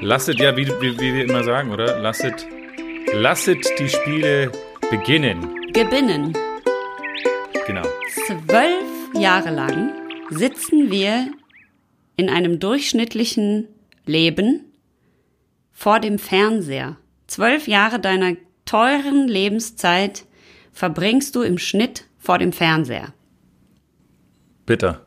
Lasset, ja, wie, wie, wie wir immer sagen, oder? Lasset, lasset die Spiele beginnen. Gebinnen. Genau. Zwölf Jahre lang sitzen wir in einem durchschnittlichen Leben vor dem Fernseher. Zwölf Jahre deiner teuren Lebenszeit verbringst du im Schnitt vor dem Fernseher. Bitter.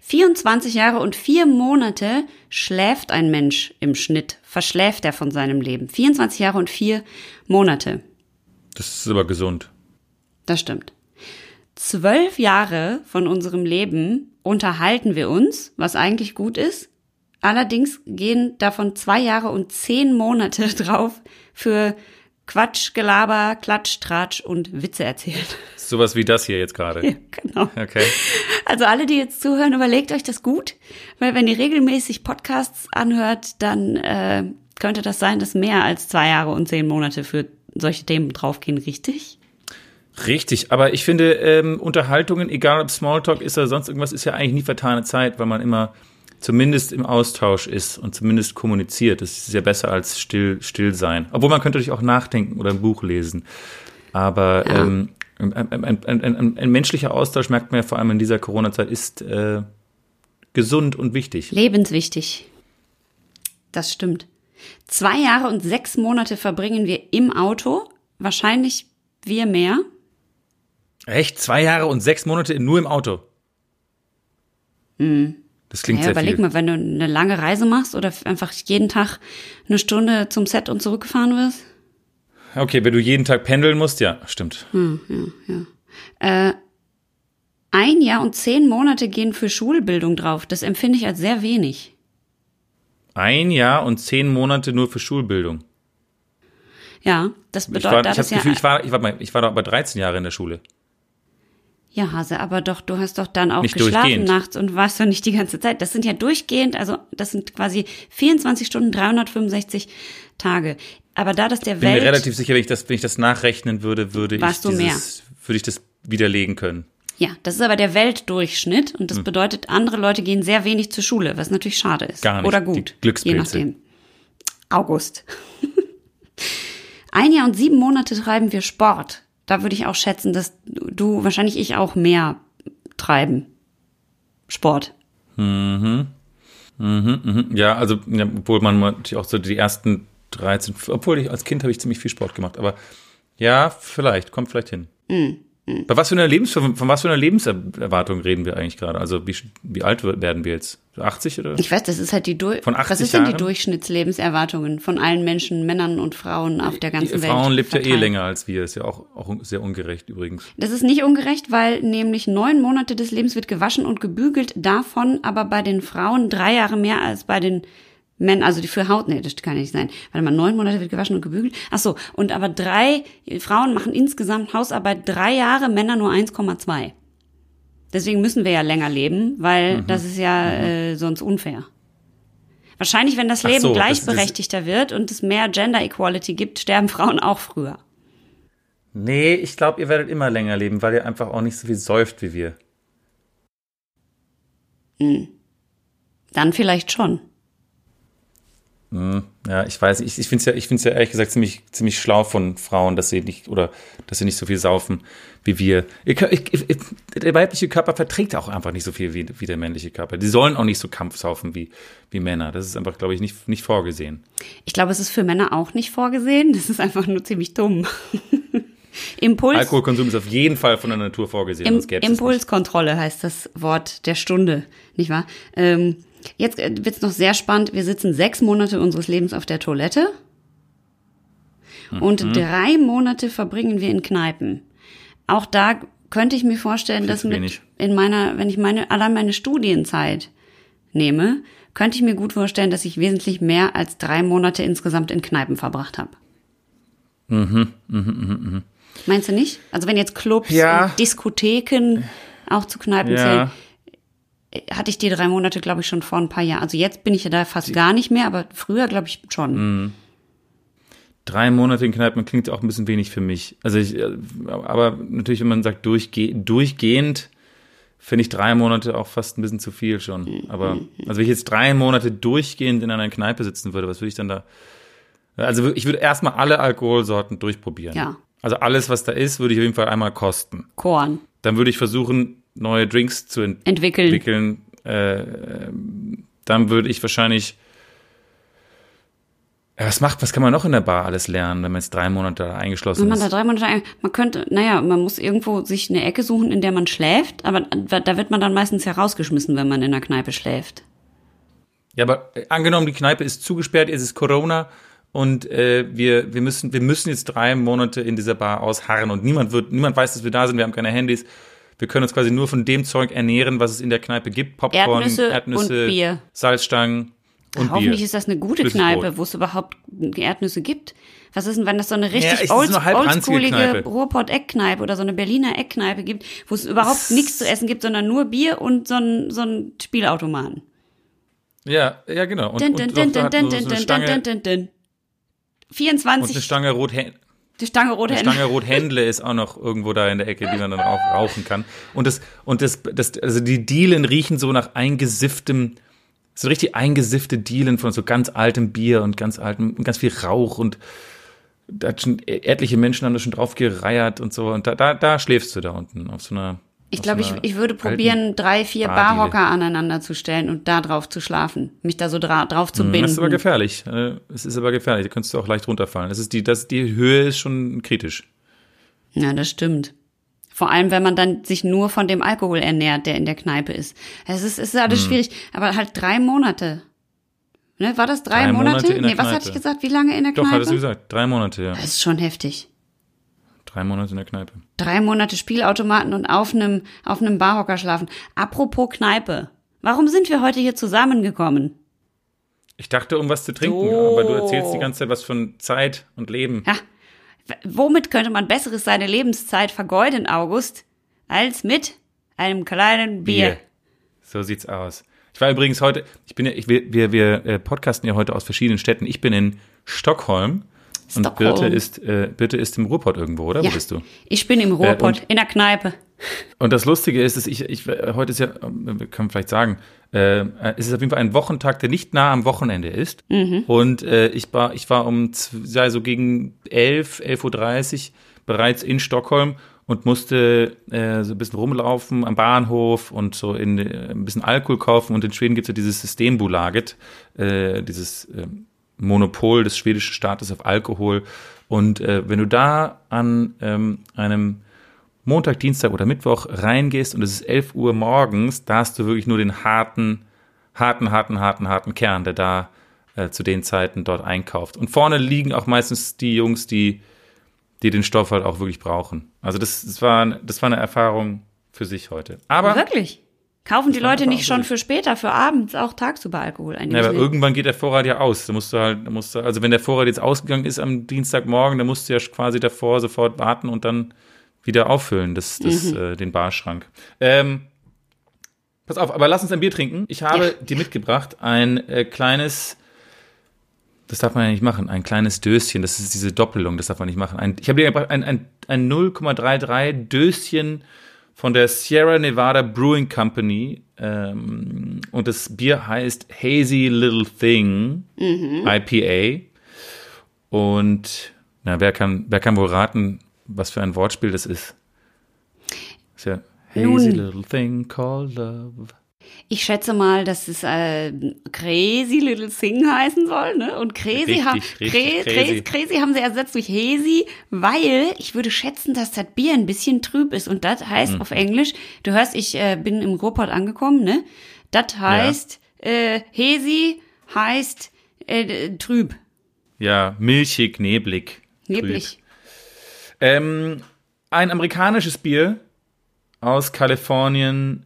24 Jahre und vier Monate schläft ein Mensch im Schnitt, verschläft er von seinem Leben. 24 Jahre und vier Monate. Das ist aber gesund. Das stimmt. Zwölf Jahre von unserem Leben unterhalten wir uns, was eigentlich gut ist. Allerdings gehen davon zwei Jahre und zehn Monate drauf für Quatsch, Gelaber, Klatsch, Tratsch und Witze erzählen. Sowas wie das hier jetzt gerade. Ja, genau. Okay. Also alle, die jetzt zuhören, überlegt euch das gut, weil wenn ihr regelmäßig Podcasts anhört, dann äh, könnte das sein, dass mehr als zwei Jahre und zehn Monate für solche Themen draufgehen, richtig? Richtig, aber ich finde, ähm, Unterhaltungen, egal ob Smalltalk ist oder sonst irgendwas, ist ja eigentlich nie vertane Zeit, weil man immer zumindest im Austausch ist und zumindest kommuniziert. Das ist ja besser als still, still sein. Obwohl man könnte natürlich auch nachdenken oder ein Buch lesen. Aber Ja. ähm, ein, ein, ein, ein, menschlicher Austausch, merkt man ja vor allem in dieser Corona-Zeit, ist äh, gesund und wichtig. Lebenswichtig. Das stimmt. Zwei Jahre und sechs Monate verbringen wir im Auto. Wahrscheinlich wir mehr. Echt? Zwei Jahre und sechs Monate nur im Auto? Das klingt Ja, sehr überleg viel. mal, wenn du eine lange Reise machst oder einfach jeden Tag eine Stunde zum Set und zurückgefahren wirst. Okay, wenn du jeden Tag pendeln musst, ja, stimmt. Äh, ein Jahr und zehn Monate gehen für Schulbildung drauf. Das empfinde ich als sehr wenig. Ein Jahr und zehn Monate nur für Schulbildung. Ja, das Ich bedeutet, war, da ich das das ja, Gefühl, ich war, ich war, ich war doch aber 13 Jahre in der Schule. Ja, Hase, aber doch, du hast doch dann auch Nicht geschlafen nachts und warst doch nicht die ganze Zeit. Das sind ja durchgehend, also das sind quasi 24 Stunden, 365 Tage. Aber da das der Bin Welt mir relativ sicher, wenn ich das, wenn ich das nachrechnen würde, würde ich Warst dieses, würde ich das widerlegen können. Ja, das ist aber der Weltdurchschnitt und das bedeutet, andere Leute gehen sehr wenig zur Schule, was natürlich schade ist. Gar nicht. Oder Die gut. Glückspilze. Je nachdem. August. Ein Jahr und sieben Monate treiben wir Sport. Da würde ich auch schätzen, dass du, wahrscheinlich ich auch mehr treiben. Sport. Ja, also, ja, obwohl man natürlich auch so die ersten 13, obwohl ich als Kind habe ich ziemlich viel Sport gemacht, aber ja, vielleicht, kommt vielleicht hin. Mhm. Bei was für einer Lebens, von was für einer Lebenserwartung reden wir eigentlich gerade? Also wie, wie alt werden wir jetzt? 80 oder? Ich weiß, das ist halt die Dur Von Was 80 ist denn die Jahren? Durchschnittslebenserwartungen von allen Menschen, Männern und Frauen auf der ganzen Die Welt? Frauen lebt ja eh länger als wir, ist ja auch, auch sehr ungerecht übrigens. Das ist nicht ungerecht, weil nämlich neun Monate des Lebens wird gewaschen und gebügelt, davon aber bei den Frauen drei Jahre mehr als bei den Männern, also die für Haut, nee, das kann ja nicht sein. Warte mal, neun Monate wird gewaschen und gebügelt. Ach so, und aber drei, Frauen machen insgesamt Hausarbeit drei Jahre, Männer nur 1,2. Deswegen müssen wir ja länger leben, weil das ist ja äh, sonst unfair. Wahrscheinlich, wenn das Leben so, das- gleichberechtigter wird und es mehr Gender Equality gibt, sterben Frauen auch früher. Nee, ich glaube, ihr werdet immer länger leben, weil ihr einfach auch nicht so viel säuft wie wir. Dann vielleicht schon. Ja, ich weiß, ich, ich finde es ja, ich find's ja ehrlich gesagt ziemlich, ziemlich schlau von Frauen, dass sie nicht, oder dass sie nicht so viel saufen wie wir. Ich, ich, der weibliche Körper verträgt auch einfach nicht so viel wie, wie der männliche Körper. Die sollen auch nicht so kampfsaufen wie, wie Männer. Das ist einfach, glaube ich, nicht, nicht vorgesehen. Ich glaube, es ist für Männer auch nicht vorgesehen. Das ist einfach nur ziemlich dumm. Impuls, Alkoholkonsum ist auf jeden Fall von der Natur vorgesehen. Im. Impulskontrolle heißt das Wort der Stunde, nicht wahr? Ähm, jetzt äh, wird's noch sehr spannend. Wir sitzen sechs Monate unseres Lebens auf der Toilette und Mhm. drei Monate verbringen wir in Kneipen. Auch da könnte ich mir vorstellen, dass mit wenig. in meiner, wenn ich meine allein meine Studienzeit nehme, könnte ich mir gut vorstellen, dass ich wesentlich mehr als drei Monate insgesamt in Kneipen verbracht habe. Meinst du nicht? Also wenn jetzt Clubs Ja. und Diskotheken auch zu Kneipen Ja. zählen, hatte ich die drei Monate, glaube ich, schon vor ein paar Jahren. Also jetzt bin ich ja da fast gar nicht mehr, aber früher, glaube ich, schon. Drei Monate in Kneipen klingt auch ein bisschen wenig für mich. Also ich, äh, aber natürlich, wenn man sagt durchge durchgehend, finde ich drei Monate auch fast ein bisschen zu viel schon. Aber, also wenn ich jetzt drei Monate durchgehend in einer Kneipe sitzen würde, was würde ich dann da? Also ich würde erstmal alle Alkoholsorten durchprobieren. Ja. Also alles, was da ist, würde ich auf jeden Fall einmal kosten. Korn. Dann würde ich versuchen, neue Drinks zu ent Entwickeln. entwickeln. Äh, dann würde ich wahrscheinlich. Ja, was macht, was kann man noch in der Bar alles lernen, wenn man jetzt drei Monate da eingeschlossen Wenn man da ist? drei Monate, ein- man könnte, naja, man muss irgendwo sich eine Ecke suchen, in der man schläft, aber da wird man dann meistens ja rausgeschmissen, wenn man in der Kneipe schläft. Ja, aber äh, angenommen, die Kneipe ist zugesperrt, es ist Corona und äh, wir, wir, müssen, wir müssen jetzt drei Monate in dieser Bar ausharren und niemand wird, niemand weiß, dass wir da sind, wir haben keine Handys. Wir können uns quasi nur von dem Zeug ernähren, was es in der Kneipe gibt. Popcorn, Erdnüsse Erdnüsse, und Bier. Salzstangen und Hoffentlich Bier. ist das eine gute Kneipe, wo es überhaupt Erdnüsse gibt. Was ist denn, wenn das so eine Ja, richtig ist old, oldschoolige Kneipe. Ruhrpott-Eckkneipe oder so eine Berliner Eckkneipe gibt, wo es überhaupt nichts zu essen gibt, sondern nur Bier und so ein, so ein Spielautomaten. Ja, ja, genau. Und, und dun, eine dun, Stange, dun, dun, dun. und 24, eine Stange Rothä die Stange Eine Hände. Stange Rothändle ist auch noch irgendwo da in der Ecke, die man dann auch rauchen kann. Und das, und das, das, also die Dielen riechen so nach eingesifftem, so richtig eingesiffte Dielen von so ganz altem Bier und ganz altem, und ganz viel Rauch und da hat schon etliche Menschen haben da schon drauf gereiert und so. Und da, da, da schläfst du da unten auf so einer. Ich glaube, ich, ich würde probieren, drei, vier. Barhocker aneinander zu stellen und da drauf zu schlafen. Mich da so dra drauf zu binden. Das ist aber gefährlich. Äh, Es ist aber gefährlich. Da könntest du auch leicht runterfallen. Das ist die, das, die Höhe ist schon kritisch. Ja, das stimmt. Vor allem, wenn man dann sich nur von dem Alkohol ernährt, der in der Kneipe ist. Es ist, es ist Hm. alles schwierig. Aber halt drei Monate. Ne, war das drei, Drei Monate Monate? nee, was hatte ich gesagt? Wie lange in der Doch, Kneipe? hattest du gesagt. Drei Monate, ja. Das ist schon heftig. Drei Monate in der Kneipe. Drei Monate Spielautomaten und auf einem, auf einem Barhocker schlafen. Apropos Kneipe. Warum sind wir heute hier zusammengekommen? Ich dachte, um was zu trinken, So. aber du erzählst die ganze Zeit was von Zeit und Leben. Ja, womit könnte man besseres seine Lebenszeit vergeuden, August, als mit einem kleinen Bier? So sieht's aus. Ich war übrigens heute, ich bin ja, ich, wir, wir, wir äh, podcasten ja heute aus verschiedenen Städten. Ich bin in Stockholm. Und. Birte ist, äh, Birte ist im Ruhrpott irgendwo, oder? Ja, Wo bist du? ich bin im Ruhrpott, und- in der Kneipe. Und das Lustige ist, dass ich, ich äh, heute ist ja, äh, wir können vielleicht sagen, äh, es ist auf jeden Fall ein Wochentag, der nicht nah am Wochenende ist. Und äh, ich war, ich war um ja, so gegen 11, 11.30 Uhr bereits in Stockholm und musste äh, so ein bisschen rumlaufen am Bahnhof und so in, äh, ein bisschen Alkohol kaufen. Und in Schweden gibt es ja dieses Systembolaget, äh, dieses äh, Monopol des schwedischen Staates auf Alkohol. Und äh, wenn du da an ähm, einem Montag, Dienstag oder Mittwoch reingehst und es ist 11 Uhr morgens, da hast du wirklich nur den harten, harten, harten, harten, harten Kern, der da äh, zu den Zeiten dort einkauft. Und vorne liegen auch meistens die Jungs, die, die den Stoff halt auch wirklich brauchen. Also das, das, war, das war eine Erfahrung für sich heute. Aber, Wirklich? Kaufen die Leute nicht schon für später, für abends, auch tagsüber Alkohol ein? ja, aber irgendwann geht der Vorrat ja aus. Da musst du halt, da musst du, also wenn der Vorrat jetzt ausgegangen ist am Dienstagmorgen, dann musst du ja quasi davor sofort warten und dann wieder auffüllen, das, das, äh, den Barschrank. Ähm, pass auf, aber lass uns ein Bier trinken. Ich habe dir mitgebracht ein äh, kleines, das darf man ja nicht machen, ein kleines Döschen. Das ist diese Doppelung, das darf man nicht machen. Ein, ich habe dir ein, ein, ein 0,33 Döschen von der Sierra Nevada Brewing Company. Ähm, und das Bier heißt Hazy Little Thing IPA. Und na, wer kann, wer kann wohl raten, was für ein Wortspiel das ist? ist ja Hazy Nun. Little Thing called Love. Ich schätze mal, dass es äh, Crazy Little Thing heißen soll, ne? Und Crazy, Richtig, haben richtig, crazy. crazy. crazy haben sie ersetzt durch Hazy, weil ich würde schätzen, dass das Bier ein bisschen trüb ist. Und das heißt Hm. auf Englisch, du hörst, ich äh, bin im Ruhrpott angekommen, ne? Das heißt, äh, Hazy heißt äh, trüb, Ja, milchig, neblig. neblig. Ähm, ein amerikanisches Bier aus Kalifornien,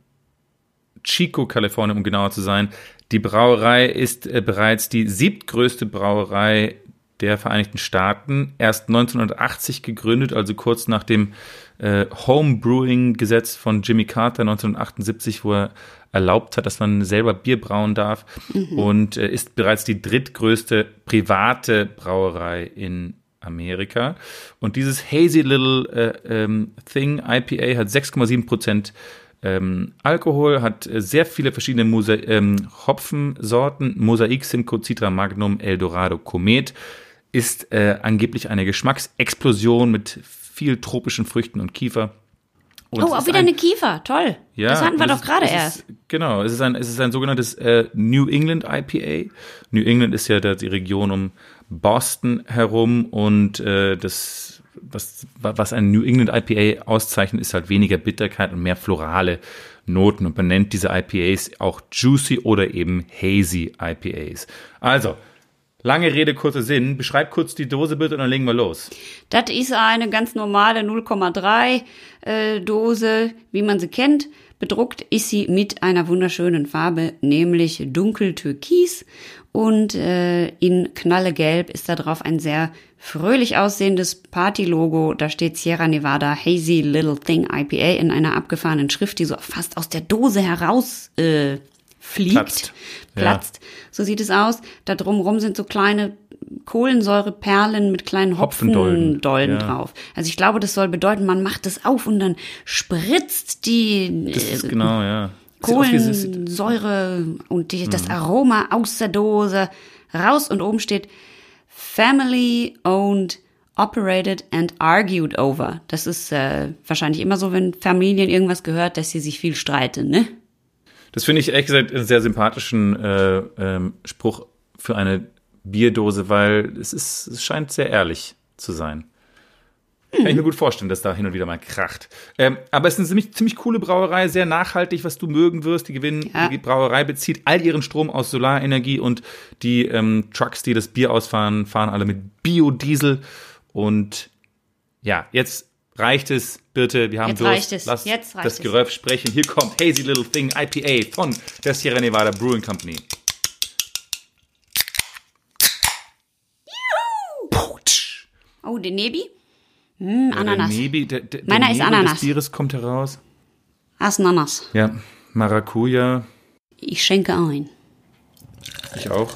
Chico, Kalifornien, um genauer zu sein. Die Brauerei ist äh, bereits die siebtgrößte Brauerei der Vereinigten Staaten. Erst 1980 gegründet, also kurz nach dem äh, Homebrewing-Gesetz von Jimmy Carter 1978, wo er erlaubt hat, dass man selber Bier brauen darf. Und äh, ist bereits die drittgrößte private Brauerei in Amerika. Und dieses Hazy Little äh, ähm, Thing IPA hat 6,7 Prozent ähm, Alkohol, hat äh, sehr viele verschiedene Mosa ähm, Hopfensorten. Mosaik, Simcoe, Citra Magnum, Eldorado, Komet. Ist äh, angeblich eine Geschmacksexplosion mit viel tropischen Früchten und Kiefer. Und Oh, auch wieder ein- eine Kiefer. Toll. ja, das hatten wir doch gerade erst. Ist, genau, es ist ein, es ist ein sogenanntes äh, New England IPA. New England ist ja da die Region um Boston herum und äh, das, was, was ein New England IPA auszeichnet, ist halt weniger Bitterkeit und mehr florale Noten und man nennt diese IPAs auch Juicy oder eben Hazy IPAs. Also, lange Rede, kurzer Sinn. Beschreib kurz die Dose bitte und dann legen wir los. Das ist eine ganz normale 0,3 äh, Dose, wie man sie kennt. Bedruckt ist sie mit einer wunderschönen Farbe, nämlich dunkel türkis. Und äh, in knallegelb ist da drauf ein sehr fröhlich aussehendes Party-Logo. Da steht Sierra Nevada Hazy Little Thing IPA in einer abgefahrenen Schrift, die so fast aus der Dose heraus äh, fliegt. Platzt. Ja. Platzt. So sieht es aus. Da drumherum sind so kleine Kohlensäureperlen mit kleinen Hopfendolden. Hopfendolden Ja. drauf. Also ich glaube, das soll bedeuten, man macht es auf und dann spritzt die Das ist äh, genau, ja. Kohlensäure und die, das Mhm. Aroma aus der Dose raus und oben steht Family owned, operated and argued over. Das ist äh, wahrscheinlich immer so, wenn Familien irgendwas gehört, dass sie sich viel streiten, ne? Das finde ich ehrlich gesagt einen sehr sympathischen äh, ähm, Spruch für eine Bierdose, weil es ist, es scheint sehr ehrlich zu sein. Kann ich mir gut vorstellen, dass da hin und wieder mal kracht. Ähm, aber es ist eine ziemlich, ziemlich coole Brauerei, sehr nachhaltig, was du mögen wirst. Die gewinnen, Ja. die Brauerei bezieht all ihren Strom aus Solarenergie und die ähm, Trucks, die das Bier ausfahren, fahren alle mit Biodiesel. Und ja, jetzt reicht es, bitte. Wir haben Jetzt Durst. reicht es. Lass Jetzt reicht das es. Geröff sprechen. Hier kommt Hazy Little Thing IPA von der Sierra Nevada Brewing Company. Putsch. Oh, den Nebi? Hm, Ananas. Der Nebi, der, der, Meiner der ist Nebel Ananas. des Bieres kommt heraus. Ananas. Ja, Maracuja, Ich schenke ein. ich auch.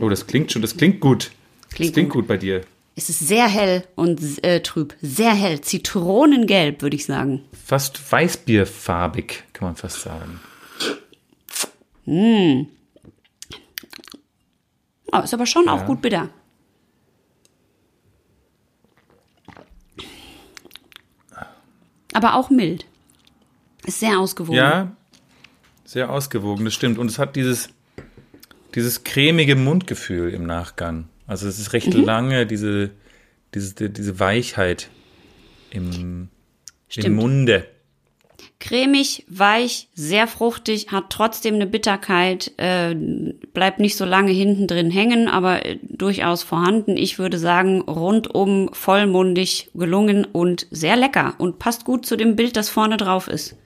Oh, das klingt schon, das klingt gut. Klingt das klingt gut. gut bei dir. Es ist sehr hell und äh, trüb. Sehr hell. Zitronengelb, würde ich sagen. Fast weißbierfarbig, kann man fast sagen. Oh, ist aber schon auch gut bitter. Aber auch mild. Ist sehr ausgewogen. Ja, sehr ausgewogen, das stimmt. Und es hat dieses, dieses cremige Mundgefühl im Nachgang. Also es ist recht Mhm. lange, diese, diese, diese Weichheit im, im. Munde. Cremig, weich, sehr fruchtig, hat trotzdem eine Bitterkeit, äh, bleibt nicht so lange hinten drin hängen, aber äh, durchaus vorhanden. Ich würde sagen, rundum vollmundig gelungen und sehr lecker und passt gut zu dem Bild, das vorne drauf ist.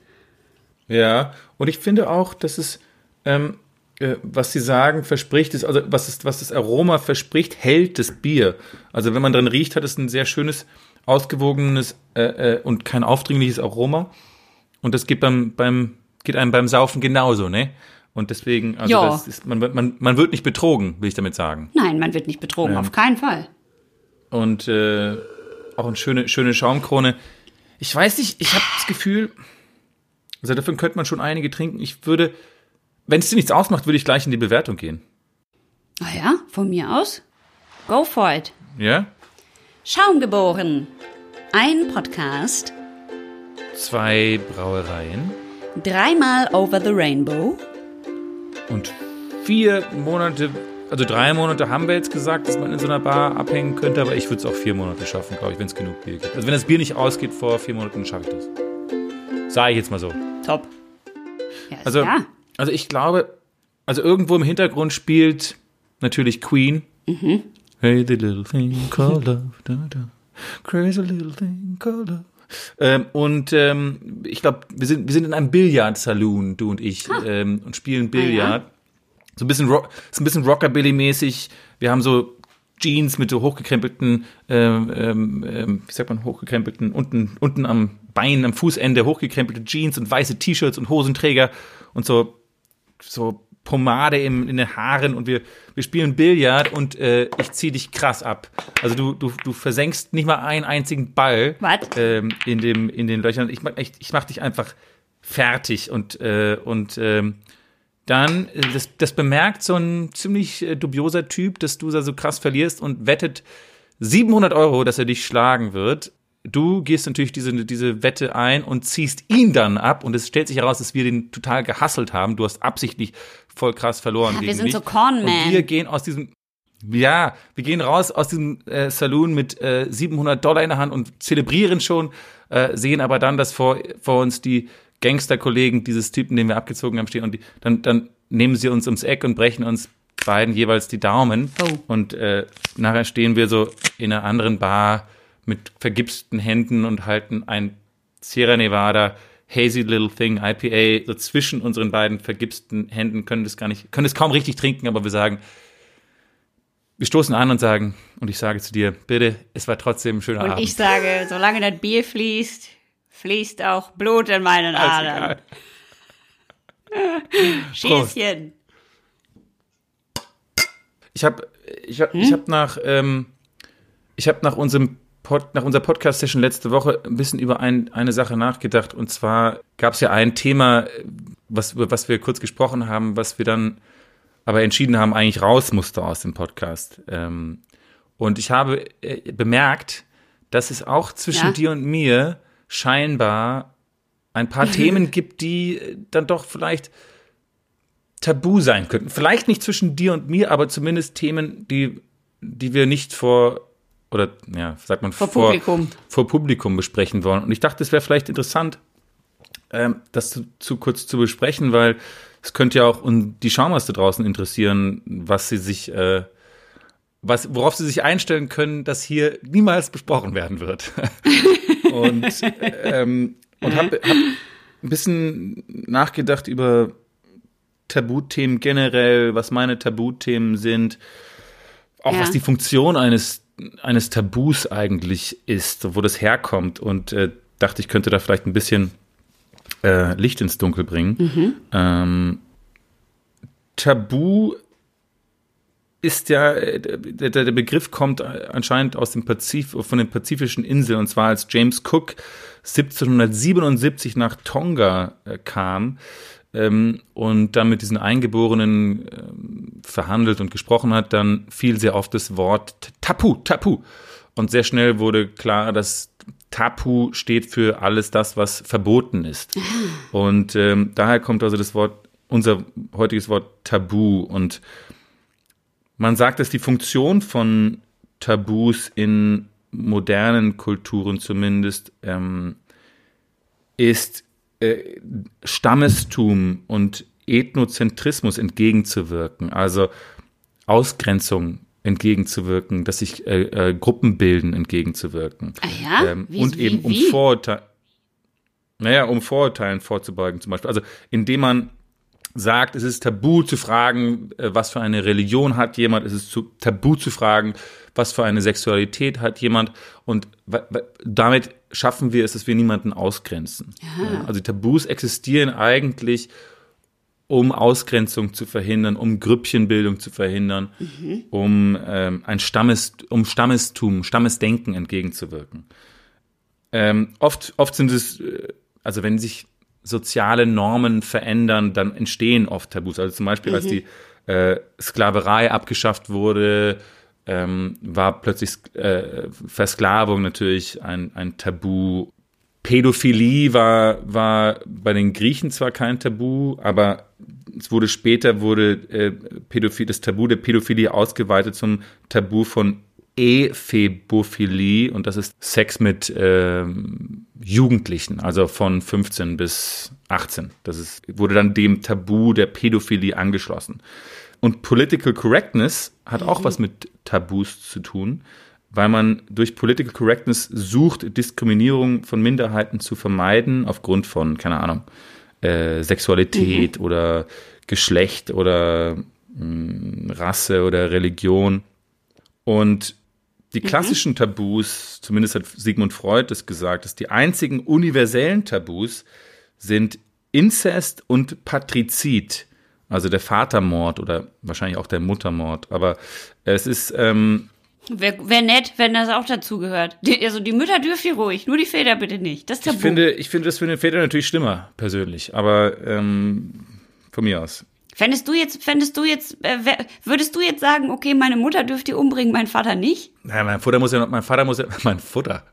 Ja, und ich finde auch, dass es, ähm, äh, was sie sagen, verspricht, ist, also was, ist, was das Aroma verspricht, hält das Bier. Also wenn man drin riecht, hat es ein sehr schönes, ausgewogenes äh, äh, und kein aufdringliches Aroma. Und das geht beim, beim, geht einem beim Saufen genauso, ne? Und deswegen, also Ja. das ist, man, wird- man, man wird nicht betrogen, will ich damit sagen. Nein, man wird nicht betrogen, auf keinen Fall. Und äh, auch eine schöne, schöne Schaumkrone. Ich weiß nicht, ich habe das Gefühl, also davon könnte man schon einige trinken. Ich würde, wenn es dir nichts ausmacht, würde ich gleich in die Bewertung gehen. Ah ja, von mir aus. Go for it. Ja? Schaumgeboren. Ein Podcast. Zwei Brauereien Dreimal over the rainbow. und vier Monate, also drei Monate haben wir jetzt gesagt, dass man in so einer Bar abhängen könnte, aber ich würde es auch vier Monate schaffen, glaube ich, wenn es genug Bier gibt. Also wenn das Bier nicht ausgeht vor vier Monaten, schaffe ich das. Sage ich jetzt mal so. Top. Ja, Also, ja. also ich glaube, also irgendwo im Hintergrund spielt natürlich Queen. Hey, the little thing called love. Da, da. Crazy little thing called love. Ähm, und ähm, ich glaube, wir sind, wir sind in einem Billard-Saloon, du und ich, ähm, und spielen Billard. So ein bisschen, Rock, ist ein bisschen Rockabilly-mäßig. Wir haben so Jeans mit so hochgekrempelten, ähm, ähm, ähm, wie sagt man, hochgekrempelten, unten, unten am Bein, am Fußende hochgekrempelte Jeans und weiße T-Shirts und Hosenträger und so, so Pomade im, in den Haaren und wir, wir spielen Billard und äh, ich zieh dich krass ab. Also du, du, du versenkst nicht mal einen einzigen Ball ähm, in, dem, in den Löchern. Ich, ich, ich mach dich einfach fertig und, äh, und ähm, dann, äh, das, das bemerkt so ein ziemlich äh, dubioser Typ, dass du da so krass verlierst und wettet 700 Euro, dass er dich schlagen wird. Du gehst natürlich diese, diese Wette ein und ziehst ihn dann ab und es stellt sich heraus, dass wir den total gehasselt haben. Du hast absichtlich voll krass verloren. Ja, gegen wir sind mich. so Cornman. Und wir gehen aus diesem, ja, wir gehen raus aus diesem äh, Saloon mit äh, 700 Dollar in der Hand und zelebrieren schon, äh, sehen aber dann, dass vor, vor uns die Gangsterkollegen dieses Typen, den wir abgezogen haben, stehen und die, dann, dann nehmen sie uns ums Eck und brechen uns beiden jeweils die Daumen. Oh. Und äh, nachher stehen wir so in einer anderen Bar mit vergipsten Händen und halten ein Sierra Nevada Hazy Little Thing IPA so zwischen unseren beiden vergipsten Händen, können das gar nicht, können es kaum richtig trinken, aber wir sagen, wir stoßen an und sagen, und ich sage zu dir, bitte, es war trotzdem ein schöner Und Abend. ich sage, solange das Bier fließt, fließt auch Blut in meinen Adern. Schießchen. Ich habe ich hab, ich hab nach, ähm, ich hab nach unserem Pod, nach unserer Podcast-Session letzte Woche ein bisschen über ein, eine Sache nachgedacht. Und zwar gab es ja ein Thema, was, über was wir kurz gesprochen haben, was wir dann aber entschieden haben, eigentlich raus musste aus dem Podcast. Ähm, und ich habe äh, bemerkt, dass es auch zwischen Ja. dir und mir scheinbar ein paar Themen gibt, die äh, dann doch vielleicht tabu sein könnten. Vielleicht nicht zwischen dir und mir, aber zumindest Themen, die, die wir nicht vor, oder ja, sagt man, Vor Publikum. vor Publikum besprechen wollen. Und ich dachte, es wäre vielleicht interessant, ähm, das zu, zu kurz zu besprechen, weil es könnte ja auch um die Schaumers draußen interessieren, was sie sich, äh, was, worauf sie sich einstellen können, dass hier niemals besprochen werden wird. und ähm, und habe hab ein bisschen nachgedacht über Tabuthemen generell, was meine Tabuthemen sind, auch Ja. was die Funktion eines, eines Tabus eigentlich ist, wo das herkommt. Und äh, dachte, ich könnte da vielleicht ein bisschen äh, Licht ins Dunkel bringen. Ähm, Tabu ist ja, äh, der, der Begriff kommt anscheinend aus dem Pazif, von den pazifischen Inseln, und zwar als James Cook 1777 nach Tonga äh, kam ähm, und dann mit diesen Eingeborenen ähm, verhandelt und gesprochen hat, dann fiel sehr oft das Wort Tapu, Tapu. Und sehr schnell wurde klar, dass Tapu steht für alles das, was verboten ist. Und ähm, daher kommt also das Wort, unser heutiges Wort Tabu. Und man sagt, dass die Funktion von Tabus in modernen Kulturen zumindest ähm, ist, äh, Stammestum und Ethnozentrismus entgegenzuwirken, also Ausgrenzung entgegenzuwirken, dass sich äh, äh, Gruppen bilden entgegenzuwirken. Ah ja? Ähm, Wie- und wie- eben um wie? Vorurteilen, naja, um Vorurteilen vorzubeugen zum Beispiel. Also indem man sagt, es ist tabu zu fragen, äh, was für eine Religion hat jemand, es ist zu, tabu zu fragen, was für eine Sexualität hat jemand und damit schaffen wir es, dass wir niemanden ausgrenzen. Ja, also Tabus existieren eigentlich, um Ausgrenzung zu verhindern, um Grüppchenbildung zu verhindern, um ähm, ein Stammes, um Stammestum, Stammesdenken entgegenzuwirken. Ähm, oft, oft sind es, äh, also wenn sich soziale Normen verändern, dann entstehen oft Tabus. Also zum Beispiel, als die äh, Sklaverei abgeschafft wurde, ähm, war plötzlich äh, Versklavung natürlich ein, ein Tabu. Pädophilie war, war bei den Griechen zwar kein Tabu, aber es wurde später wurde äh, Pädophilie, das Tabu der Pädophilie ausgeweitet zum Tabu von Ephebophilie und das ist Sex mit ähm, Jugendlichen, also von 15 bis 18. Das ist, wurde dann dem Tabu der Pädophilie angeschlossen. Und Political Correctness hat auch was mit Tabus zu tun, weil man durch Political Correctness sucht, Diskriminierung von Minderheiten zu vermeiden, aufgrund von, keine Ahnung, äh, Sexualität oder Geschlecht oder mh, Rasse oder Religion. Und die klassischen Tabus, zumindest hat Sigmund Freud das gesagt, dass die einzigen universellen Tabus sind Inzest und Patrizid. Also der Vatermord oder wahrscheinlich auch der Muttermord. Aber es ist, ähm, Wäre wär nett, wenn das auch dazu gehört. Die, also die Mütter dürft ihr ruhig, nur die Väter bitte nicht. Das ist tabu. ich finde, ich finde das für den Väter natürlich schlimmer, persönlich. Aber ähm, von mir aus. Fändest du jetzt, fändest du jetzt, äh, würdest du jetzt sagen, okay, meine Mutter dürft ihr umbringen, mein Vater nicht? Naja, mein Futter muss ja noch, mein Vater muss ja, mein Futter.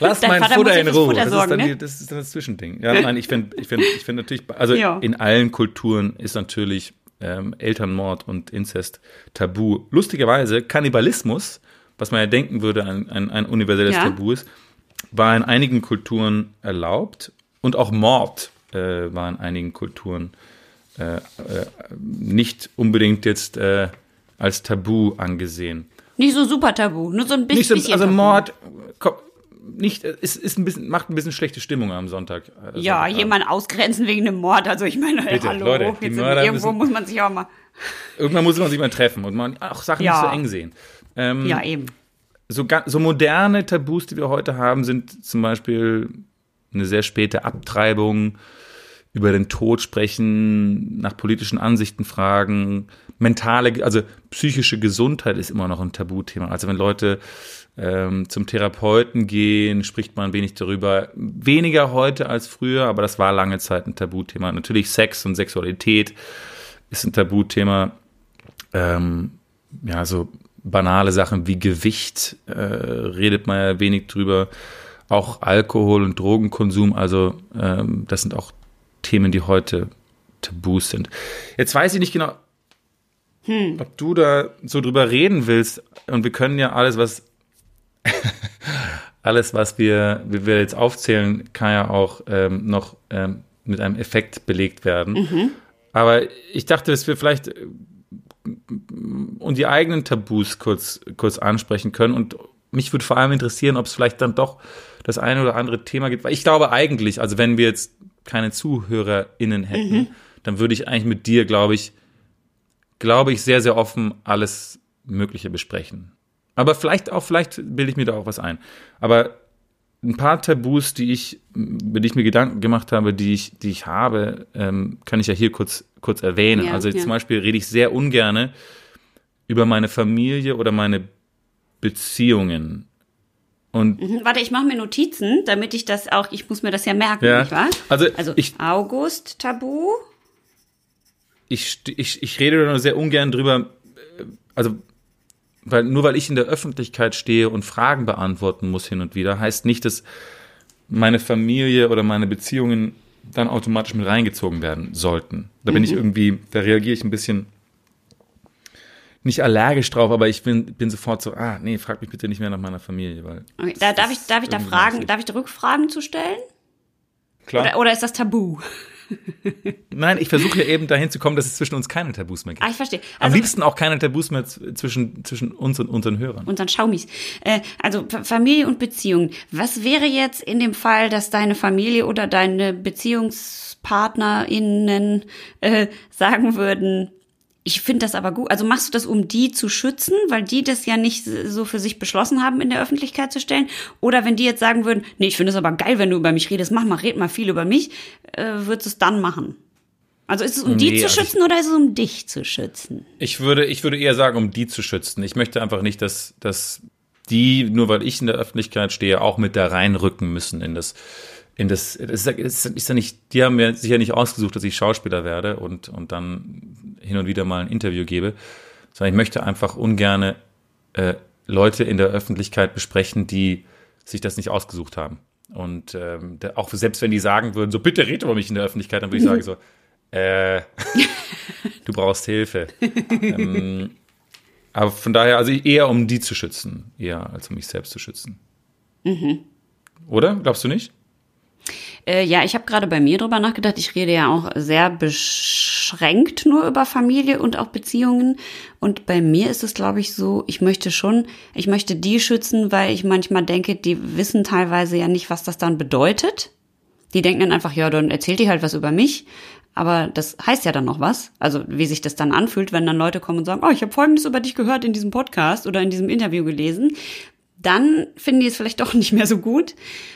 Lass mein Vater Futter in Ruhe. Das ist, sorgen, dann ne? die, das ist dann das Zwischending. Ja, nein, ich finde, ich finde, ich finde natürlich, also Ja. in allen Kulturen ist natürlich ähm, Elternmord und Inzest tabu. Lustigerweise, Kannibalismus, was man ja denken würde, ein, ein, ein universelles Ja. Tabu ist, war in einigen Kulturen erlaubt und auch Mord äh, war in einigen Kulturen äh, äh, nicht unbedingt jetzt äh, als Tabu angesehen. Nicht so super tabu, nur so ein bisschen. Nicht so, also tabu. Mord komm, nicht ist, ist ein bisschen macht ein bisschen schlechte Stimmung am Sonntag. äh, Ja, Sonntagabend. jemand ausgrenzen wegen einem Mord. Also ich meine, Bitte, hallo, Leute, die Mörder irgendwo müssen- muss man sich auch mal. Irgendwann muss man sich mal treffen und man auch Sachen Ja. nicht so eng sehen. Ähm, Ja, eben. so, so moderne Tabus, die wir heute haben, sind zum Beispiel eine sehr späte Abtreibung, über den Tod sprechen, nach politischen Ansichten fragen, mentale, also psychische Gesundheit ist immer noch ein Tabuthema. Also wenn Leute ähm, zum Therapeuten gehen, spricht man wenig darüber. Weniger heute als früher, aber das war lange Zeit ein Tabuthema. Natürlich Sex und Sexualität ist ein Tabuthema. Ähm, ja, so banale Sachen wie Gewicht äh, redet man ja wenig drüber. Auch Alkohol und Drogenkonsum, also ähm, das sind auch Themen, die heute Tabus sind. Jetzt weiß ich nicht genau, ob du da so drüber reden willst. Und wir können ja alles, was alles, was wir, wie wir jetzt aufzählen, kann ja auch ähm, noch ähm, mit einem Effekt belegt werden. Aber ich dachte, dass wir vielleicht äh, und die eigenen Tabus kurz, kurz ansprechen können. Und mich würde vor allem interessieren, ob es vielleicht dann doch das eine oder andere Thema gibt. Weil ich glaube eigentlich, also wenn wir jetzt keine ZuhörerInnen hätten, dann würde ich eigentlich mit dir, glaube ich, glaube ich, sehr, sehr offen alles Mögliche besprechen. Aber vielleicht auch, vielleicht bilde ich mir da auch was ein. Aber ein paar Tabus, die ich, über die ich mir Gedanken gemacht habe, die ich, die ich habe, ähm, kann ich ja hier kurz, kurz erwähnen. Ja, also ja. zum Beispiel rede ich sehr ungerne über meine Familie oder meine Beziehungen. Und Mhm, Warte, ich mache mir Notizen, damit ich das auch, ich muss mir das ja merken, Ja. nicht wahr? Also, Also ich- August, Tabu. ich, ich, ich rede da nur sehr ungern drüber, äh, also weil nur weil ich in der Öffentlichkeit stehe und Fragen beantworten muss hin und wieder, heißt nicht, dass meine Familie oder meine Beziehungen dann automatisch mit reingezogen werden sollten. Da bin ich irgendwie, da reagiere ich ein bisschen nicht allergisch drauf, aber ich bin, bin sofort so, ah, nee, frag mich bitte nicht mehr nach meiner Familie, weil Okay, da, darf ich, darf ich da Fragen, darf ich da Rückfragen zu stellen? klar. Oder, oder ist das Tabu? Nein, ich versuche ja eben dahin zu kommen, dass es zwischen uns keine Tabus mehr gibt. Ah, ich verstehe. Am Also, liebsten auch keine Tabus mehr zwischen, zwischen uns und unseren Hörern. unseren Schaumis. Äh, also Familie und Beziehung. Was wäre jetzt in dem Fall, dass deine Familie oder deine BeziehungspartnerInnen äh, sagen würden, ich finde das aber gut. Also machst du das, um die zu schützen, weil die das ja nicht so für sich beschlossen haben, in der Öffentlichkeit zu stellen? Oder wenn die jetzt sagen würden, nee, ich finde es aber geil, wenn du über mich redest, mach mal, red mal viel über mich, äh, würdest du es dann machen? Also ist es um die Nee, zu also ich- schützen oder ist es um dich zu schützen? Ich würde, ich würde eher sagen, um die zu schützen. Ich möchte einfach nicht, dass, dass die, nur weil ich in der Öffentlichkeit stehe, auch mit da reinrücken müssen in das, in das, ist, es ist ja nicht, die haben mir sicher nicht ausgesucht, dass ich Schauspieler werde und, und dann hin und wieder mal ein Interview gebe, sondern ich möchte einfach ungerne äh, Leute in der Öffentlichkeit besprechen, die sich das nicht ausgesucht haben. Und ähm, da- auch selbst wenn die sagen würden, so bitte red über mich in der Öffentlichkeit, dann würde ich sagen so, äh, du brauchst Hilfe. ähm, aber von daher, also eher um die zu schützen, eher als um mich selbst zu schützen. Oder? Glaubst du nicht? Äh, ja, ich habe gerade bei mir drüber nachgedacht. Ich rede ja auch sehr beschränkt nur über Familie und auch Beziehungen. Und bei mir ist es, glaube ich, so, ich möchte schon, ich möchte die schützen, weil ich manchmal denke, die wissen teilweise ja nicht, was das dann bedeutet. Die denken dann einfach, ja, dann erzählt die halt was über mich. Aber das heißt ja dann noch was. Also wie sich das dann anfühlt, wenn dann Leute kommen und sagen, oh, ich habe Folgendes über dich gehört in diesem Podcast oder in diesem Interview gelesen. Dann finden die es vielleicht doch nicht mehr so gut.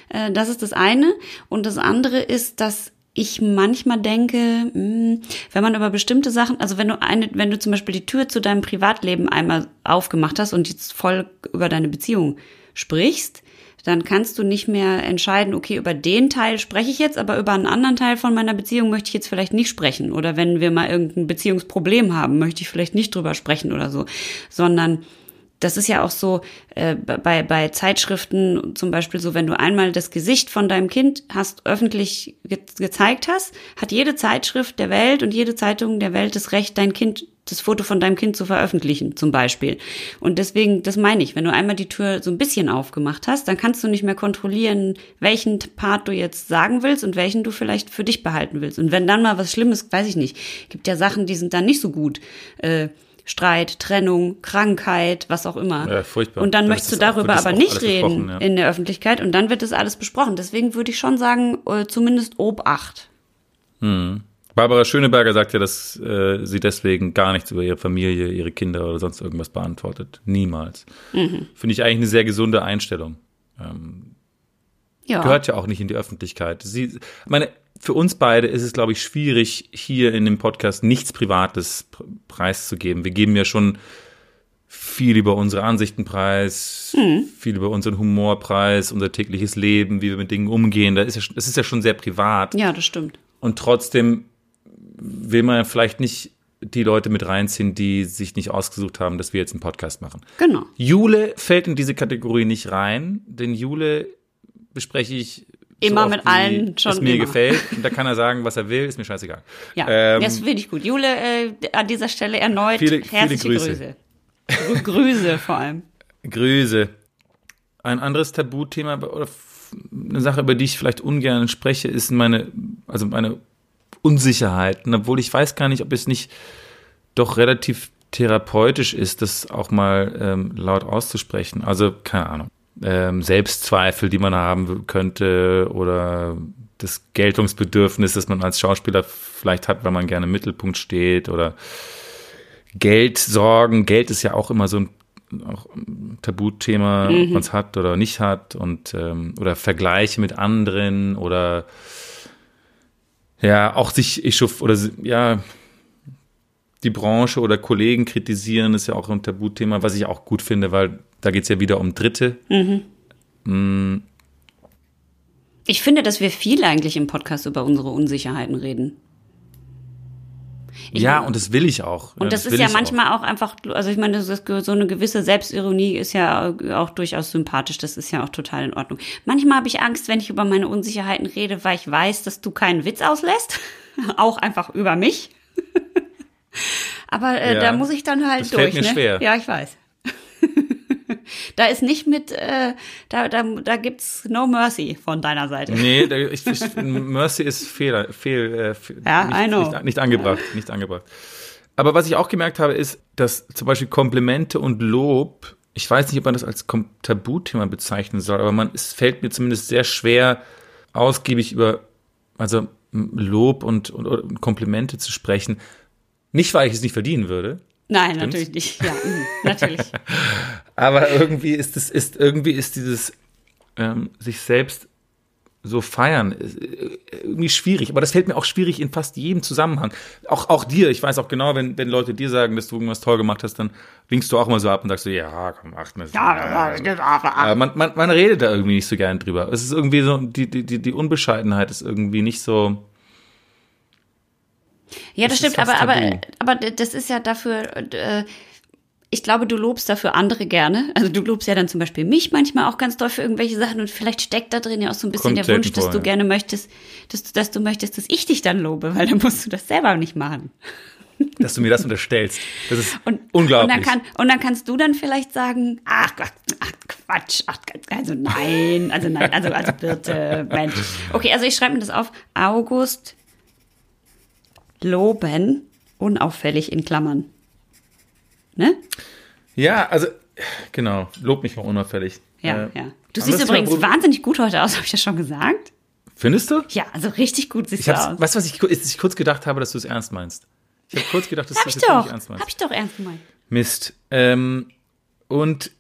Äh, Das ist das eine. Und das andere ist, dass ich manchmal denke, mh, wenn man über bestimmte Sachen, also wenn du eine, wenn du zum Beispiel die Tür zu deinem Privatleben einmal aufgemacht hast und jetzt voll über deine Beziehung sprichst, dann kannst du nicht mehr entscheiden, okay, über den Teil spreche ich jetzt, aber über einen anderen Teil von meiner Beziehung möchte ich jetzt vielleicht nicht sprechen. Oder wenn wir mal irgendein Beziehungsproblem haben, möchte ich vielleicht nicht drüber sprechen oder so. Sondern das ist ja auch so äh, bei, bei Zeitschriften zum Beispiel so, wenn du einmal das Gesicht von deinem Kind hast öffentlich ge gezeigt hast, hat jede Zeitschrift der Welt und jede Zeitung der Welt das Recht, dein Kind, das Foto von deinem Kind zu veröffentlichen, zum Beispiel. Und deswegen, das meine ich, wenn du einmal die Tür so ein bisschen aufgemacht hast, dann kannst du nicht mehr kontrollieren, welchen Part du jetzt sagen willst und welchen du vielleicht für dich behalten willst. Und wenn dann mal was Schlimmes, weiß ich nicht, gibt ja Sachen, die sind dann nicht so gut. Äh, Streit, Trennung, Krankheit, was auch immer. Ja, furchtbar. Und dann Das möchtest du darüber aber nicht reden ja. in der Öffentlichkeit und dann wird das alles besprochen. Deswegen würde ich schon sagen, äh, zumindest Obacht. Barbara Schöneberger sagt ja, dass äh, sie deswegen gar nichts über ihre Familie, ihre Kinder oder sonst irgendwas beantwortet. Niemals. Mhm. Finde ich eigentlich eine sehr gesunde Einstellung. Ähm, Ja. gehört ja auch nicht in die Öffentlichkeit. Sie, meine, für uns beide ist es, glaube ich, schwierig, hier in dem Podcast nichts Privates pr- preiszugeben. Wir geben ja schon viel über unsere Ansichten preis, Mhm. viel über unseren Humor preis, unser tägliches Leben, wie wir mit Dingen umgehen. Das ist ja, schon- das ist ja schon sehr privat. ja, das stimmt. Und trotzdem will man vielleicht nicht die Leute mit reinziehen, die sich nicht ausgesucht haben, dass wir jetzt einen Podcast machen. Genau. Jule fällt in diese Kategorie nicht rein, denn Jule bespreche ich Immer oft, mit allen, schon es mir immer. gefällt. Und da kann er sagen, was er will, ist mir scheißegal. Ja, Ähm, das finde ich gut. Jule, äh, an dieser Stelle erneut Viele- viele herzliche Grüße. Grüße. Grüße. Grüße vor allem. Grüße. Ein anderes Tabuthema oder eine Sache, über die ich vielleicht ungern spreche, ist meine, also meine Unsicherheiten, obwohl ich weiß gar nicht, ob es nicht doch relativ therapeutisch ist, das auch mal ähm, laut auszusprechen. Also, keine Ahnung. Ähm, Selbstzweifel, die man haben könnte oder das Geltungsbedürfnis, das man als Schauspieler vielleicht hat, weil man gerne im Mittelpunkt steht oder Geldsorgen. Geld ist ja auch immer so ein auch ein Tabuthema, ob man es hat oder nicht hat und ähm, oder Vergleiche mit anderen oder ja auch sich echauf oder ja die Branche oder Kollegen kritisieren ist ja auch ein Tabuthema, was ich auch gut finde, weil da geht es ja wieder um Dritte. Ich finde, dass wir viel eigentlich im Podcast über unsere Unsicherheiten reden. Ich ja, meine- und das will ich auch. Und das will ist ja manchmal auch. einfach, also ich meine, das ist, so eine gewisse Selbstironie ist ja auch durchaus sympathisch. Das ist ja auch total in Ordnung. Manchmal habe ich Angst, wenn ich über meine Unsicherheiten rede, weil ich weiß, dass du keinen Witz auslässt. auch einfach über mich. Aber äh, Ja, da muss ich dann halt das durch. fällt mir ne? schwer. Ja, ich weiß. da ist nicht mit, äh, da, da, da gibt's no mercy von deiner Seite. Nee, da, ich, ich, Mercy ist Fehler, fehl, äh, Ja, nicht, I know. Nicht, nicht angebracht, nicht angebracht. Aber was ich auch gemerkt habe, ist, dass zum Beispiel Komplimente und Lob, ich weiß nicht, ob man das als Tabuthema bezeichnen soll, aber man, es fällt mir zumindest sehr schwer, ausgiebig über, also Lob und, und, und Komplimente zu sprechen. Nicht, weil ich es nicht verdienen würde, Nein, Stimmt's? natürlich nicht. Ja, mm, natürlich. Aber irgendwie ist es, ist, irgendwie ist dieses ähm, sich selbst so feiern äh, irgendwie schwierig. Aber das fällt mir auch schwierig in fast jedem Zusammenhang. Auch, auch dir, ich weiß auch genau, wenn, wenn Leute dir sagen, dass du irgendwas toll gemacht hast, dann winkst du auch mal so ab und sagst so, ja, komm, acht mir. Aber man, man, man redet da irgendwie nicht so gern drüber. Es ist irgendwie so, die, die, die Unbescheidenheit ist irgendwie nicht so. Ja, das Das stimmt, aber, aber, aber das ist ja dafür, äh, ich glaube, du lobst dafür andere gerne. Also du lobst ja dann zum Beispiel mich manchmal auch ganz doll für irgendwelche Sachen und vielleicht steckt da drin ja auch so ein bisschen Kommt der Wunsch, dass du gerne möchtest, dass, du- dass du möchtest, dass ich dich dann lobe, weil dann musst du das selber nicht machen. Dass du mir das unterstellst. Das ist Und, unglaublich. Und dann, kann, und dann kannst du dann vielleicht sagen, ach Gott, ach Quatsch, ach, also nein, also nein, also, also bitte, Mensch. Okay, also ich schreibe mir das auf. August loben, unauffällig in Klammern. Ne? ja, also, genau. Lob mich mal unauffällig. Ja, Äh, ja. Du siehst Thema, übrigens du- wahnsinnig gut heute aus, habe ich das schon gesagt? Findest du? Ja, also richtig gut siehst du aus. weißt du, was ich, ich kurz gedacht habe, dass du es ernst meinst? Ich habe kurz gedacht, dass du es doch, ernst meinst. hab ich doch ernst gemeint. Mist. Ähm, und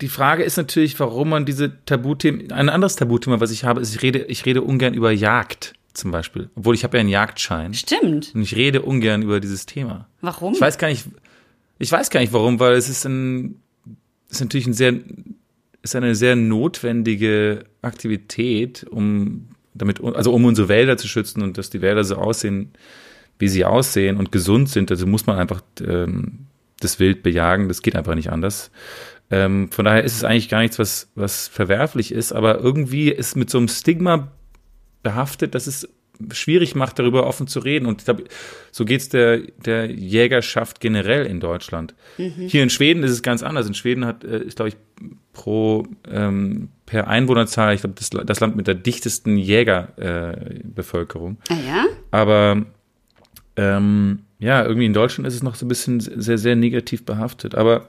die Frage ist natürlich, warum man diese Tabuthemen, ein anderes Tabuthema, was ich habe, ist, ich rede, ich rede ungern über Jagd zum Beispiel. Obwohl ich habe ja einen Jagdschein. Stimmt. Und ich rede ungern über dieses Thema. Warum? Ich weiß gar nicht, ich weiß gar nicht warum, weil es ist ein, ist natürlich ein sehr, ist eine sehr notwendige Aktivität, um damit, also um unsere Wälder zu schützen und dass die Wälder so aussehen, wie sie aussehen und gesund sind. Also muss man einfach ähm, das Wild bejagen. Das geht einfach nicht anders. Ähm, von daher ist es eigentlich gar nichts, was, was verwerflich ist, aber irgendwie ist mit so einem Stigma behaftet, dass es schwierig macht, darüber offen zu reden. Und ich glaube, so geht's der, der Jägerschaft generell in Deutschland. Mhm. Hier in Schweden ist es ganz anders. In Schweden hat, äh, ist, glaube ich, pro ähm, per Einwohnerzahl, ich glaube, das, das Land mit der dichtesten Jägerbevölkerung. Äh, ah ja? Aber ähm, ja, irgendwie in Deutschland ist es noch so ein bisschen sehr, sehr negativ behaftet. Aber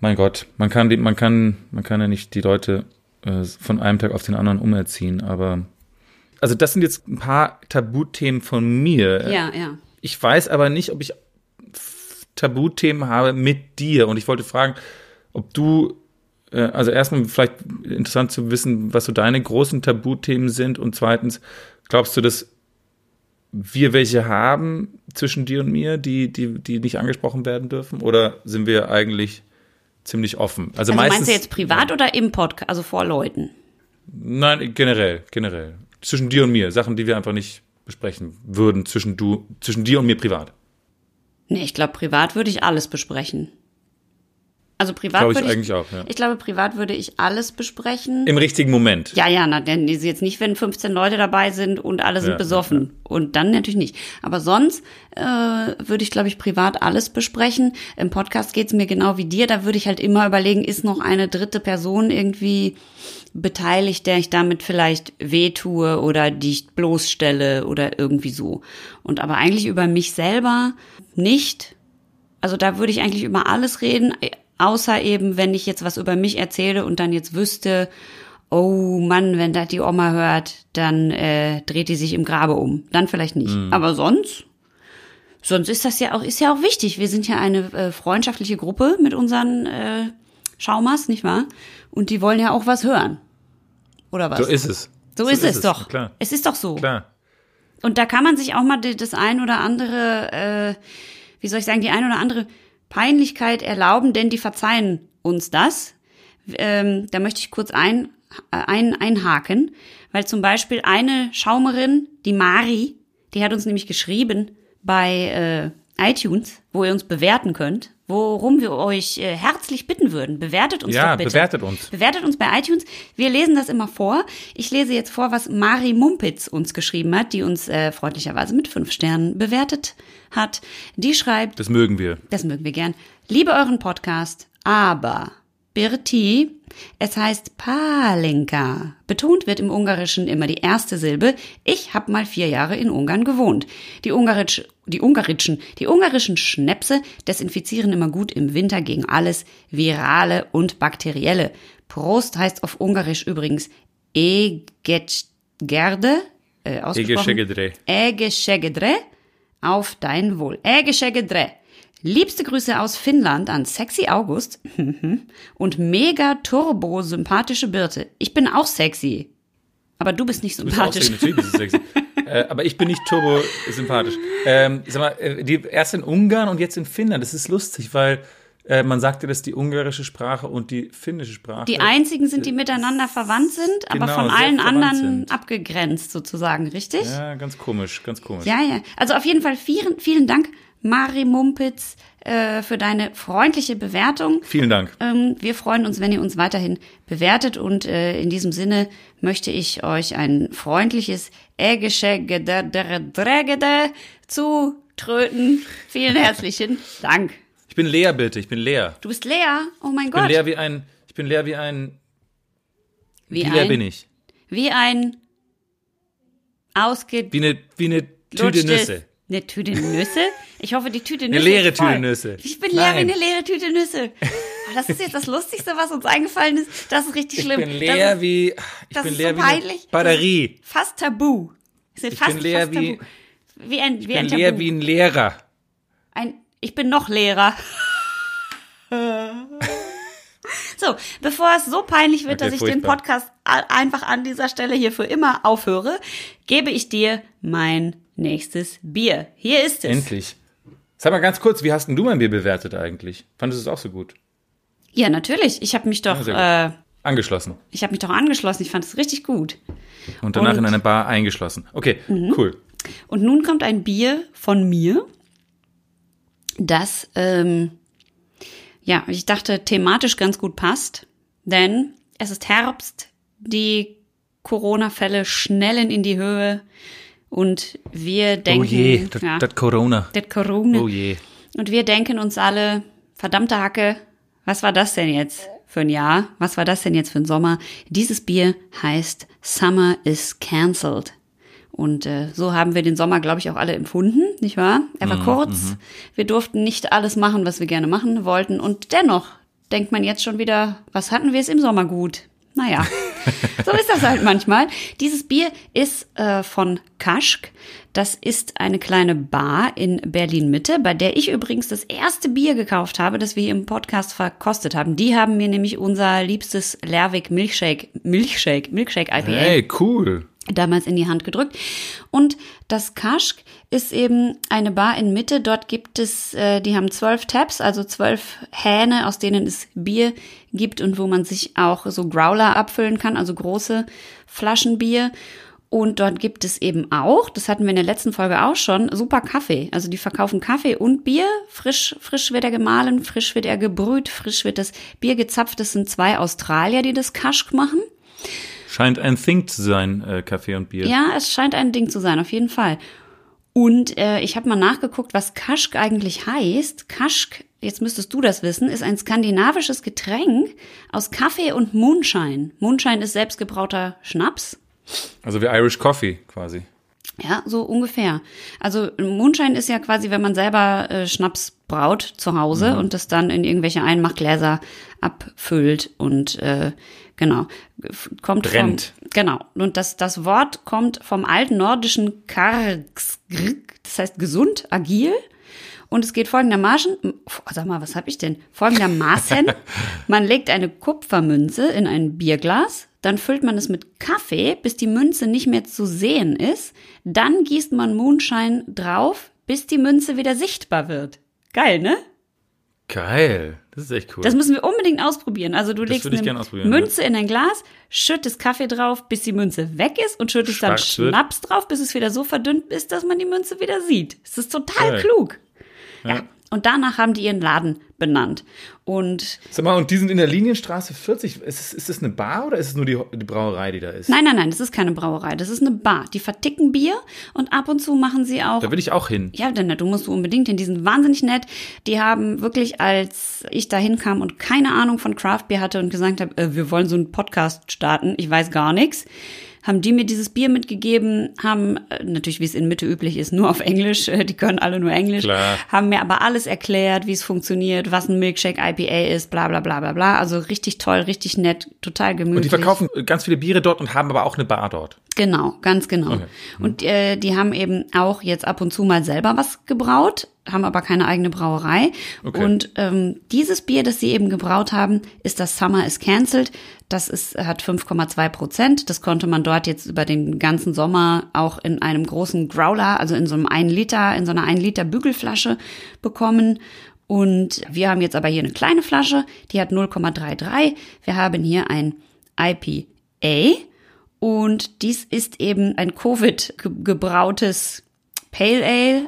mein Gott, man kann, die, man kann, man kann ja nicht die Leute äh, von einem Tag auf den anderen umerziehen. Aber also das sind jetzt ein paar Tabuthemen von mir. Ja, ja. Ich weiß aber nicht, ob ich Tabuthemen habe mit dir. Und ich wollte fragen, ob du, äh, also erstmal vielleicht interessant zu wissen, was so deine großen Tabuthemen sind. Und zweitens, glaubst du, dass wir welche haben zwischen dir und mir, die, die, die nicht angesprochen werden dürfen? Oder sind wir eigentlich ziemlich offen? Also, also meistens, meinst du jetzt privat ja. oder im Podcast, also vor Leuten? Nein, generell, generell. Zwischen dir und mir, Sachen, die wir einfach nicht besprechen würden, zwischen du, zwischen dir und mir privat. Nee, ich glaube, privat würde ich alles besprechen. Also privat glaube ich würde ich, eigentlich auch, ja. Ich glaube, privat würde ich alles besprechen. Im richtigen Moment. Ja, ja, na, denn jetzt nicht, wenn 15 Leute dabei sind und alle sind ja, besoffen. Ja. Und dann natürlich nicht. Aber sonst äh, würde ich, glaube ich, privat alles besprechen. Im Podcast geht's mir genau wie dir. Da würde ich halt immer überlegen, ist noch eine dritte Person irgendwie beteiligt, der ich damit vielleicht wehtue oder die ich bloßstelle oder irgendwie so. Und aber eigentlich über mich selber nicht. Also da würde ich eigentlich über alles reden Außer eben, wenn ich jetzt was über mich erzähle und dann jetzt wüsste, oh Mann, wenn das die Oma hört, dann äh, dreht die sich im Grabe um. Dann vielleicht nicht. Mhm. Aber sonst, sonst ist das ja auch, ist ja auch wichtig. Wir sind ja eine äh, freundschaftliche Gruppe mit unseren äh, Schaumers, nicht wahr? Und die wollen ja auch was hören. Oder was? So ist es. So, so ist, ist, es doch. Klar. Es ist doch so. Klar. Und da kann man sich auch mal das ein oder andere, äh, wie soll ich sagen, die ein oder andere Peinlichkeit erlauben, denn die verzeihen uns das. Ähm, da möchte ich kurz ein, äh, ein, einhaken, weil zum Beispiel eine Schaumerin, die Mari, die hat uns nämlich geschrieben bei äh, iTunes, wo ihr uns bewerten könnt, worum wir euch äh, herzlich bitten würden. Bewertet uns ja, doch bitte. bewertet uns. Bewertet uns bei iTunes. Wir lesen das immer vor. Ich lese jetzt vor, was Mari Mumpitz uns geschrieben hat, die uns äh, freundlicherweise mit fünf Sternen bewertet hat. Die schreibt. Das mögen wir. Das mögen wir gern. Liebe euren Podcast, aber Birti, es heißt Palenka. Betont wird im Ungarischen immer die erste Silbe. Ich habe mal vier Jahre in Ungarn gewohnt. Die, Ungarisch, die ungarischen, die ungarischen Schnäpse desinfizieren immer gut im Winter gegen alles Virale und Bakterielle. Prost heißt auf Ungarisch übrigens Egegerde, äh, ausgesprochen. Egeshegedre. Auf dein Wohl. Egeshegedre. Liebste Grüße aus Finnland an Sexy August und mega turbo sympathische Birte. Ich bin auch sexy. Aber du bist nicht sympathisch. Du bist natürlich bist du sexy. äh, aber ich bin nicht turbo sympathisch. Ähm, sag mal, äh, die, erst in Ungarn und jetzt in Finnland. Das ist lustig, weil äh, man sagte, dass die ungarische Sprache und die finnische Sprache. Die einzigen sind, die miteinander verwandt sind, aber genau, von allen anderen sind. abgegrenzt sozusagen, richtig? Ja, ganz komisch, ganz komisch. Ja, ja. Also auf jeden Fall vielen, vielen Dank Mari Mumpitz, äh, für deine freundliche Bewertung. Vielen Dank. Ähm, wir freuen uns, wenn ihr uns weiterhin bewertet und äh, in diesem Sinne möchte ich euch ein freundliches Ägeschegederdregede zu tröten. Vielen herzlichen Dank. Ich bin leer, bitte. Ich bin leer. Du bist leer? Oh mein ich Gott. Ich bin leer wie ein. Ich bin leer wie ein. Wie, wie leer ein, bin ich? Wie ein ausge. Wie eine, wie eine Tüte Nüsse. Eine Tüte Nüsse? Ich hoffe, die Tüte Nüsse. Eine leere Tüte Nüsse. Ich bin leer wie eine leere Tüte Nüsse. Oh, das ist jetzt das Lustigste, was uns eingefallen ist. Das ist richtig schlimm. Ich bin leer ist, wie, ich das bin ist leer so wie eine Batterie. Fast tabu. Ich bin fast, leer fast wie, wie ein, wie ich ein bin leer wie ein Lehrer. Ein, ich bin noch Lehrer. So, bevor es so peinlich wird, Okay, dass ich den furchtbar. Podcast a- einfach an dieser Stelle hier für immer aufhöre, gebe ich dir mein nächstes Bier. Hier ist es. Endlich. Sag mal ganz kurz, wie hast denn du mein Bier bewertet eigentlich? Fandest du es auch so gut? Ja, natürlich. Ich habe mich doch, Ja, äh, Angeschlossen. ich habe mich doch angeschlossen. Ich fand es richtig gut. Und danach Und- Mhm. in eine Bar eingeschlossen. Okay, cool. Und nun kommt ein Bier von mir, das, ähm, ja, ich dachte, thematisch ganz gut passt, denn es ist Herbst, die Corona-Fälle schnellen in die Höhe und wir denken, oh je, das, ja, das Corona. das Corona, Oh je. und wir denken uns alle, verdammte Hacke, was war das denn jetzt für ein Jahr? Was war das denn jetzt für ein Sommer? Dieses Bier heißt Summer is Cancelled. Und äh, so haben wir den Sommer, glaube ich, auch alle empfunden, nicht wahr? Er war kurz. Wir durften nicht alles machen, was wir gerne machen wollten. Und dennoch denkt man jetzt schon wieder, was hatten wir es im Sommer gut? Naja, so ist das halt manchmal. Dieses Bier ist äh, von Kaschk. Das ist eine kleine Bar in Berlin Mitte, bei der ich übrigens das erste Bier gekauft habe, das wir hier im Podcast verkostet haben. Die haben mir nämlich unser liebstes Lerwick Milkshake, Milkshake, Milkshake IPA Hey, cool. damals in die Hand gedrückt. Und das Kaschk ist eben eine Bar in Mitte. Dort gibt es, äh, die haben zwölf Tabs, also zwölf Hähne, aus denen es Bier gibt und wo man sich auch so Growler abfüllen kann, also große Flaschen Bier. Und dort gibt es eben auch, das hatten wir in der letzten Folge auch schon, super Kaffee. Also die verkaufen Kaffee und Bier. Frisch, frisch wird er gemahlen, frisch wird er gebrüht, frisch wird das Bier gezapft. Das sind zwei Australier, die das Kaschk machen. Scheint ein Thing zu sein, äh, Kaffee und Bier. Ja, es scheint ein Ding zu sein, auf jeden Fall. Und äh, ich habe mal nachgeguckt, was Kaschk eigentlich heißt. Kaschk, jetzt müsstest du das wissen, ist ein skandinavisches Getränk aus Kaffee und Moonshine. Moonshine ist selbstgebrauter Schnaps. Also wie Irish Coffee quasi. Ja, so ungefähr. Also Moonshine ist ja quasi, wenn man selber äh, Schnaps braut zu Hause und das dann in irgendwelche Einmachgläser abfüllt und äh, genau kommt Brennt. vom genau und das das Wort kommt vom alten nordischen Kargsgrg, das heißt gesund, agil und es geht folgendermaßen, sag mal, was habe ich denn? Folgendermaßen, man legt eine Kupfermünze in ein Bierglas, dann füllt man es mit Kaffee, bis die Münze nicht mehr zu sehen ist, dann gießt man Moonshine drauf, bis die Münze wieder sichtbar wird. Geil, ne? Geil. Das ist echt cool. Das müssen wir unbedingt ausprobieren. Also du legst würde ich eine Münze in ein Glas, schüttest Kaffee drauf, bis die Münze weg ist und schüttest dann Schwarz wird. Schnaps drauf, bis es wieder so verdünnt ist, dass man die Münze wieder sieht. Das ist total Geil. klug. Ja. Ja. Und danach haben die ihren Laden benannt. Und Sag mal, und die sind in der Linienstraße 40. Ist es, ist es eine Bar oder ist es nur die, die Brauerei, die da ist? nein, nein, nein, das ist keine Brauerei, das ist eine Bar. Die verticken Bier und ab und zu machen sie auch Da will ich auch hin. Ja, denn du musst du unbedingt hin. Die sind wahnsinnig nett. Die haben wirklich, als ich da hinkam und keine Ahnung von Craft Beer hatte und gesagt habe, äh, wir wollen so einen Podcast starten, ich weiß gar nichts, haben die mir dieses Bier mitgegeben, haben äh, natürlich, wie es in Mitte üblich ist, nur auf Englisch, die können alle nur Englisch, Klar. haben mir aber alles erklärt, wie es funktioniert, was ein Milkshake IPA ist, bla bla bla bla bla. Also richtig toll, richtig nett, total gemütlich. Und die verkaufen ganz viele Biere dort und haben aber auch eine Bar dort. Genau, ganz genau. Okay. Und äh, die haben eben auch jetzt ab und zu mal selber was gebraut, haben aber keine eigene Brauerei. Okay. Und ähm, dieses Bier, das sie eben gebraut haben, ist das Summer is Cancelled. Das ist, hat 5,2 Prozent. Das konnte man dort jetzt über den ganzen Sommer auch in einem großen Growler, also in so einem 1 Liter, in so einer 1 Liter Bügelflasche bekommen. Und wir haben jetzt aber hier eine kleine Flasche, die hat 0,33. Wir haben hier ein IPA. Und dies ist eben ein Covid-gebrautes Pale Ale.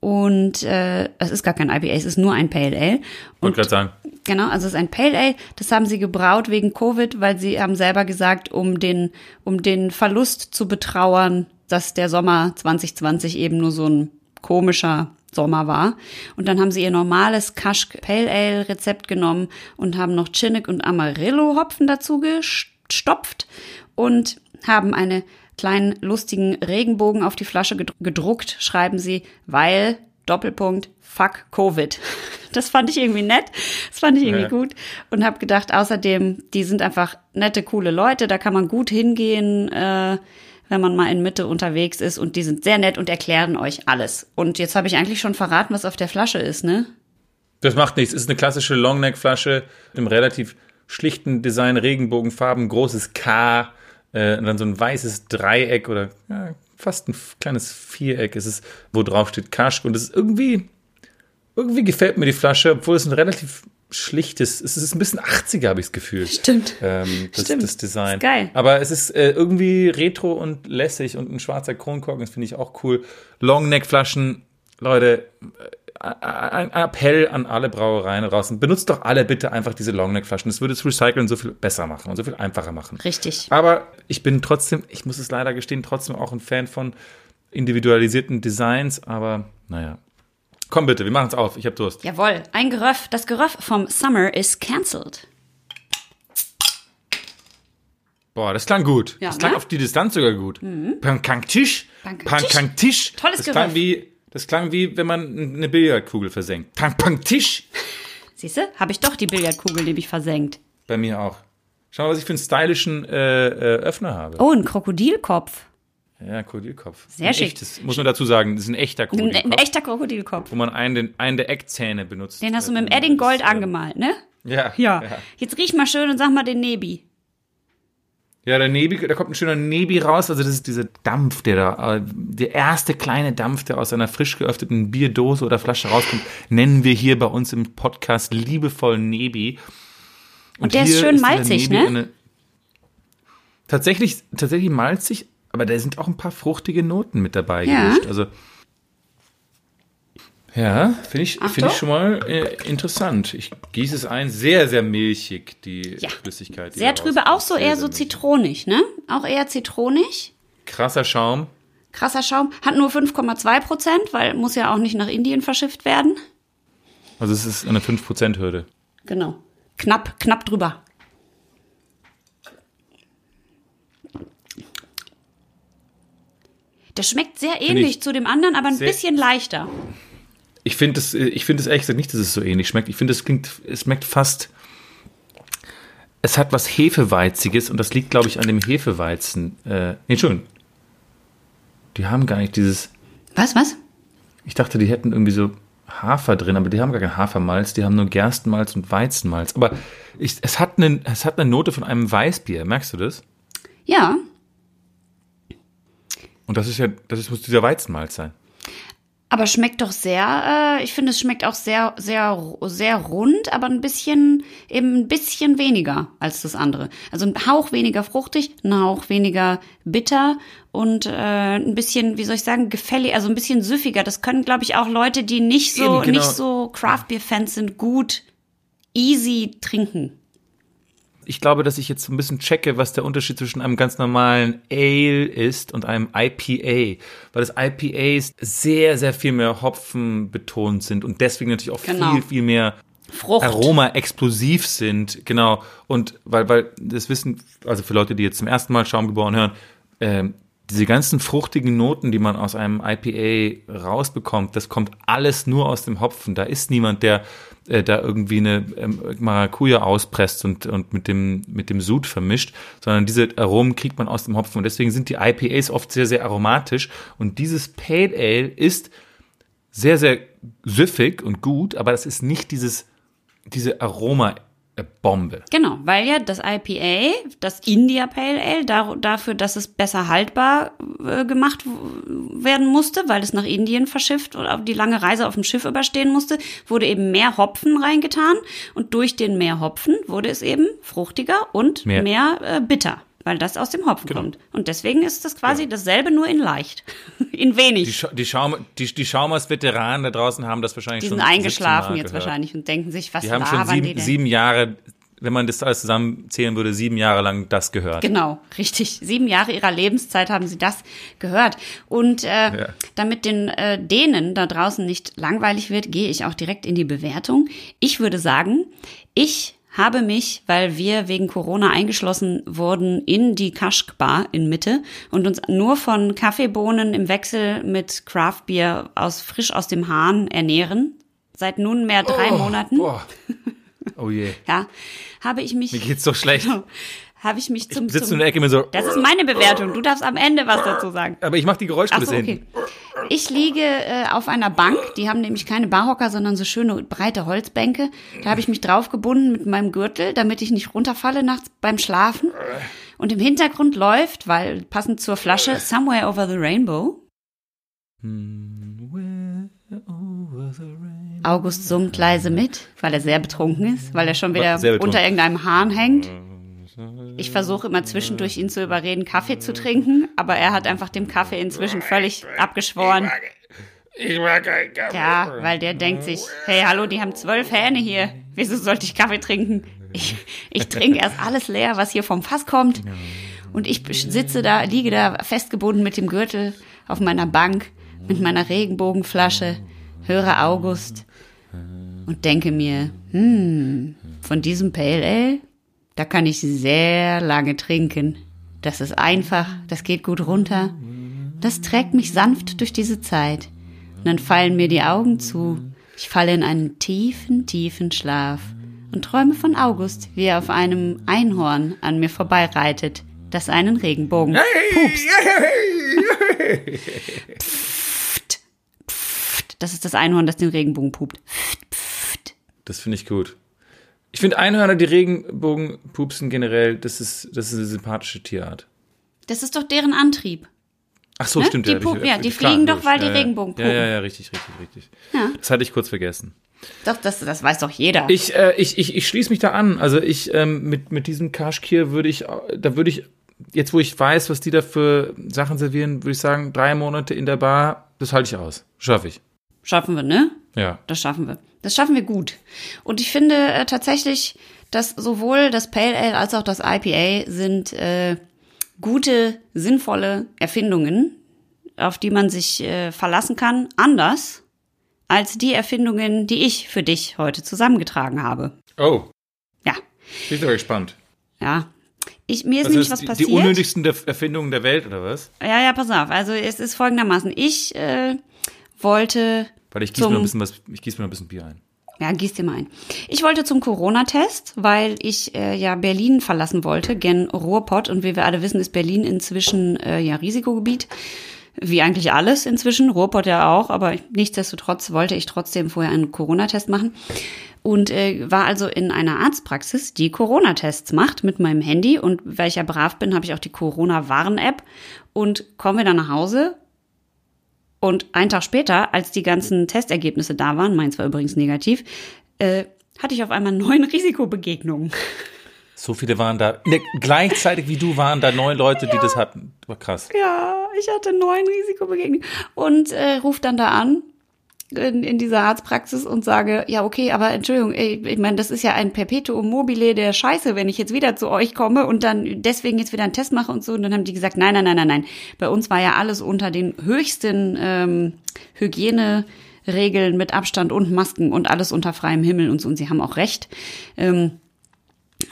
Und äh, es ist gar kein IPA, es ist nur ein Pale Ale. Wollte Und gerade sagen. Genau, also es ist ein Pale Ale. Das haben sie gebraut wegen Covid, weil sie haben selber gesagt, um den, um den Verlust zu betrauern, dass der Sommer 2020 eben nur so ein komischer Sommer war. Und dann haben sie ihr normales Kaschk Pale Ale Rezept genommen und haben noch Chinook und Amarillo Hopfen dazu gestopft und haben eine kleinen lustigen Regenbogen auf die Flasche gedr- gedruckt, schreiben sie, weil Doppelpunkt fuck Covid. Das fand ich irgendwie nett, das fand ich irgendwie Ja. gut und habe gedacht, außerdem, die sind einfach nette, coole Leute, da kann man gut hingehen, äh, wenn man mal in Mitte unterwegs ist und die sind sehr nett und erklären euch alles. Und jetzt habe ich eigentlich schon verraten, was auf der Flasche ist, ne? Das macht nichts. Es ist eine klassische Longneck-Flasche mit einem relativ schlichten Design, Regenbogenfarben, großes K, äh, und dann so ein weißes Dreieck oder ja, fast ein kleines Viereck ist es, wo drauf steht Kaschk. Und es ist irgendwie, irgendwie gefällt mir die Flasche, obwohl es ein relativ schlichtes, es ist ein bisschen 80er, habe ich das Gefühl. Stimmt. Ähm, das, Stimmt. das Design. Ist geil. Aber es ist äh, irgendwie retro und lässig und ein schwarzer Kronkorken, das finde ich auch cool. Longneck-Flaschen, Leute, ein Appell an alle Brauereien draußen. Benutzt doch alle bitte einfach diese Longneck-Flaschen. Das würde das Recyceln so viel besser machen und so viel einfacher machen. Richtig. Aber ich bin trotzdem, ich muss es leider gestehen, trotzdem auch ein Fan von individualisierten Designs. Aber naja. Komm bitte, wir machen es auf. Ich habe Durst. Jawohl, ein Geröff. Das Geröff vom Summer is cancelled. Boah, das klang gut. Ja, das klang ne? auf die Distanz sogar gut. Pankang-Tisch. Pankang-Tisch. Pankang-Tisch. Tolles das klang Gerüff. wie, Das klang wie, wenn man eine Billardkugel versenkt. Pang-Pang-Tisch. Siehst du? Habe ich doch die Billardkugel nämlich versenkt. Bei mir auch. Schau mal, was ich für einen stylischen äh, äh, Öffner habe. Oh, ein Krokodilkopf. Ja, Krokodilkopf. Sehr ein schick. Echtes, muss man dazu sagen, das ist ein echter Ein, Krokodilkopf. ein echter Krokodilkopf. wo man einen, den, einen der Eckzähne benutzt. Den hast du mit dem Edding Gold angemalt, ne? Ja, Ja. ja. Jetzt riech mal schön und sag mal den Nebi. Ja, der Nebi, da kommt ein schöner Nebi raus. Also das ist dieser Dampf, der da, äh, der erste kleine Dampf, der aus einer frisch geöffneten Bierdose oder Flasche rauskommt, nennen wir hier bei uns im Podcast liebevoll Nebi. Und der ist schön dieser malzig, ne? eine- tatsächlich, tatsächlich malzig, aber da sind auch ein paar fruchtige Noten mit dabei Ja. gemischt. Also ja, finde ich, finde Achtung. ich schon mal äh, interessant. Ich gieße es ein, sehr, sehr milchig, die Ja. Flüssigkeit. die Sehr trübe, auch so Sehr, eher so zitronig, ne? Auch eher zitronig. Krasser Schaum. Krasser Schaum. Hat nur 5,2 Prozent, weil muss ja auch nicht nach Indien verschifft werden. Also es ist eine 5%-Hürde. Genau. Knapp, knapp drüber. Das schmeckt sehr ähnlich ich zu dem anderen, aber ein bisschen leichter. Ich finde es, ich finde es ehrlich gesagt nicht, dass es so ähnlich schmeckt. Ich finde, es klingt, es schmeckt fast. Es hat was Hefeweiziges und das liegt, glaube ich, an dem Hefeweizen. Äh, nee, Entschuldigung. Die haben gar nicht dieses. Was, was? Ich dachte, die hätten irgendwie so Hafer drin, aber die haben gar kein Hafermalz, die haben nur Gerstenmalz und Weizenmalz. Aber ich, es, hat eine, es hat eine Note von einem Weißbier, merkst du das? Ja, Und das ist ja, das muss dieser Weizenmalz sein. Aber schmeckt doch sehr, äh, ich finde, es schmeckt auch sehr, sehr, sehr rund, aber ein bisschen, eben ein bisschen weniger als das andere. Also ein Hauch weniger fruchtig, ein Hauch weniger bitter und äh, ein bisschen, wie soll ich sagen, gefällig, also ein bisschen süffiger. Das können, glaube ich, auch Leute, die nicht so, Eben, genau. nicht so Craft Beer Fans sind, gut easy trinken. Ich glaube, dass ich jetzt so ein bisschen checke, was der Unterschied zwischen einem ganz normalen Ale ist und einem IPA. Weil das IPAs sehr, sehr viel mehr Hopfen betont sind und deswegen natürlich auch Genau. viel, viel mehr Frucht. Aroma explosiv sind. Genau. Und weil, weil das wissen, also für Leute, die jetzt zum ersten Mal Schaumgeboren hören, ähm, diese ganzen fruchtigen Noten, die man aus einem IPA rausbekommt, das kommt alles nur aus dem Hopfen. Da ist niemand, der äh, da irgendwie eine ähm, Maracuja auspresst und, und mit dem, mit dem Sud vermischt, sondern diese Aromen kriegt man aus dem Hopfen. Und deswegen sind die IPAs oft sehr, sehr aromatisch. Und dieses Pale Ale ist sehr, sehr süffig und gut, aber das ist nicht dieses, diese Aroma-Bombe. Genau, weil ja das IPA, das India Pale Ale, dar dafür, dass es besser haltbar äh, gemacht werden musste, weil es nach Indien verschifft oder die lange Reise auf dem Schiff überstehen musste, wurde eben mehr Hopfen reingetan und durch den mehr Hopfen wurde es eben fruchtiger und mehr, Mehr- äh, bitter, weil das aus dem Hopfen Genau. kommt. Und deswegen ist das quasi dasselbe, nur in leicht, in Die, wenig. Scha die, Schaum die, die Schaumers-Veteranen da draußen haben das wahrscheinlich Die schon sind 17 eingeschlafen jetzt gehört. wahrscheinlich und denken sich, was Die haben schon labern die sieben, sieben Jahre, wenn man das alles zusammenzählen würde, sieben Jahre lang das gehört. Genau, richtig. Sieben Jahre ihrer Lebenszeit haben sie das gehört. Und äh, Ja. damit den äh, Dänen da draußen nicht langweilig wird, gehe ich auch direkt in die Bewertung. Ich würde sagen, ich habe mich, weil wir wegen Corona eingeschlossen wurden, in die Kaschk Bar in Mitte und uns nur von Kaffeebohnen im Wechsel mit Craft Beer aus frisch aus dem Hahn ernähren. Seit nunmehr drei Monaten. Boah. Oh je. Ja, habe ich mich Mir geht's so schlecht. habe ich mich zum, du zum in der Ecke mit so. Das ist meine Bewertung. Du darfst am Ende was dazu sagen. Aber ich mach die Geräuschkulisse so, okay. hinten. Ich liege äh, auf einer Bank. Die haben nämlich keine Barhocker, sondern so schöne breite Holzbänke. Da habe ich mich draufgebunden mit meinem Gürtel, damit ich nicht runterfalle nachts beim Schlafen. Und im Hintergrund läuft, weil passend zur Flasche, Somewhere Over the Rainbow. August summt leise mit, weil er sehr betrunken ist, weil er schon wieder unter irgendeinem Hahn hängt. Ich versuche immer zwischendurch ihn zu überreden, Kaffee zu trinken, aber er hat einfach dem Kaffee inzwischen völlig abgeschworen. Ich mag keinen Kaffee. Ja, weil der denkt sich, hey, hallo, die haben zwölf Hähne hier. Wieso sollte ich Kaffee trinken? Ich, ich trinke erst alles leer, was hier vom Fass kommt. Und ich sitze da, liege da festgebunden mit dem Gürtel auf meiner Bank, mit meiner Regenbogenflasche, höre August und denke mir, hm, von diesem Pale Ale, da kann ich sehr lange trinken. Das ist einfach, das geht gut runter. Das trägt mich sanft durch diese Zeit. Und dann fallen mir die Augen zu. Ich falle in einen tiefen, tiefen Schlaf und träume von August, wie er auf einem Einhorn an mir vorbeireitet, das einen Regenbogen pupst. Pft, pft. Das ist das Einhorn, das den Regenbogen pupt. Pft, pft. Das finde ich gut. Ich finde Einhörner, die Regenbogen pupsen generell, das ist, das ist eine sympathische Tierart. Das ist doch deren Antrieb. Ach so, Ne? stimmt. Die ja, pupen- ich- ja, die fliegen doch, weil die ja, ja. Regenbogen Ja, ja, pupen. ja, richtig, richtig, richtig. Ja. Das hatte ich kurz vergessen. Doch, das, das weiß doch jeder. Ich, äh, ich, ich, ich schließe mich da an. Also ich, ähm, mit, mit diesem Kashkir würde ich, da würde ich, jetzt wo ich weiß, was die da für Sachen servieren, würde ich sagen, drei Monate in der Bar, das halte ich aus. Schaffe ich. Schaffen wir, ne? Ja. Das schaffen wir. Das schaffen wir gut. Und ich finde äh, tatsächlich, dass sowohl das Pale Ale als auch das IPA sind äh, gute, sinnvolle Erfindungen, auf die man sich äh, verlassen kann, anders als die Erfindungen, die ich für dich heute zusammengetragen habe. Oh, Ja, bin ich doch gespannt. ja. Ich, mir ist Also nämlich was die, passiert. die unnötigsten Erfindungen der Welt, oder was? ja, ja, pass auf. Also es ist folgendermaßen. Ich äh, wollte Weil ich gieße mir noch ein bisschen was, ich gieße mir noch ein bisschen Bier ein. Ja, gieß dir mal ein. Ich wollte zum Corona-Test, weil ich äh, ja Berlin verlassen wollte, gen Ruhrpott. Und wie wir alle wissen, ist Berlin inzwischen äh, ja Risikogebiet. Wie eigentlich alles inzwischen, Ruhrpott ja auch, aber nichtsdestotrotz wollte ich trotzdem vorher einen Corona-Test machen. Und äh, war also in einer Arztpraxis, die Corona-Tests macht mit meinem Handy. Und weil ich ja brav bin, habe ich auch die Corona-Warn-App. Und kommen wir dann nach Hause und einen Tag später, als die ganzen Testergebnisse da waren, meins war übrigens negativ, äh, hatte ich auf einmal neun Risikobegegnungen. So viele waren da. Ne, gleichzeitig wie du waren da neun Leute, die das hatten. War krass. Ja, ich hatte neun Risikobegegnungen und äh, ruf dann da an in, in dieser Arztpraxis und sage, ja, okay, aber Entschuldigung, ey, ich meine, das ist ja ein Perpetuum mobile der Scheiße, wenn ich jetzt wieder zu euch komme und dann deswegen jetzt wieder einen Test mache und so. Und dann haben die gesagt, nein, nein, nein, nein, nein. Bei uns war ja alles unter den höchsten ähm, Hygieneregeln mit Abstand und Masken und alles unter freiem Himmel und so. Und sie haben auch recht. Ähm,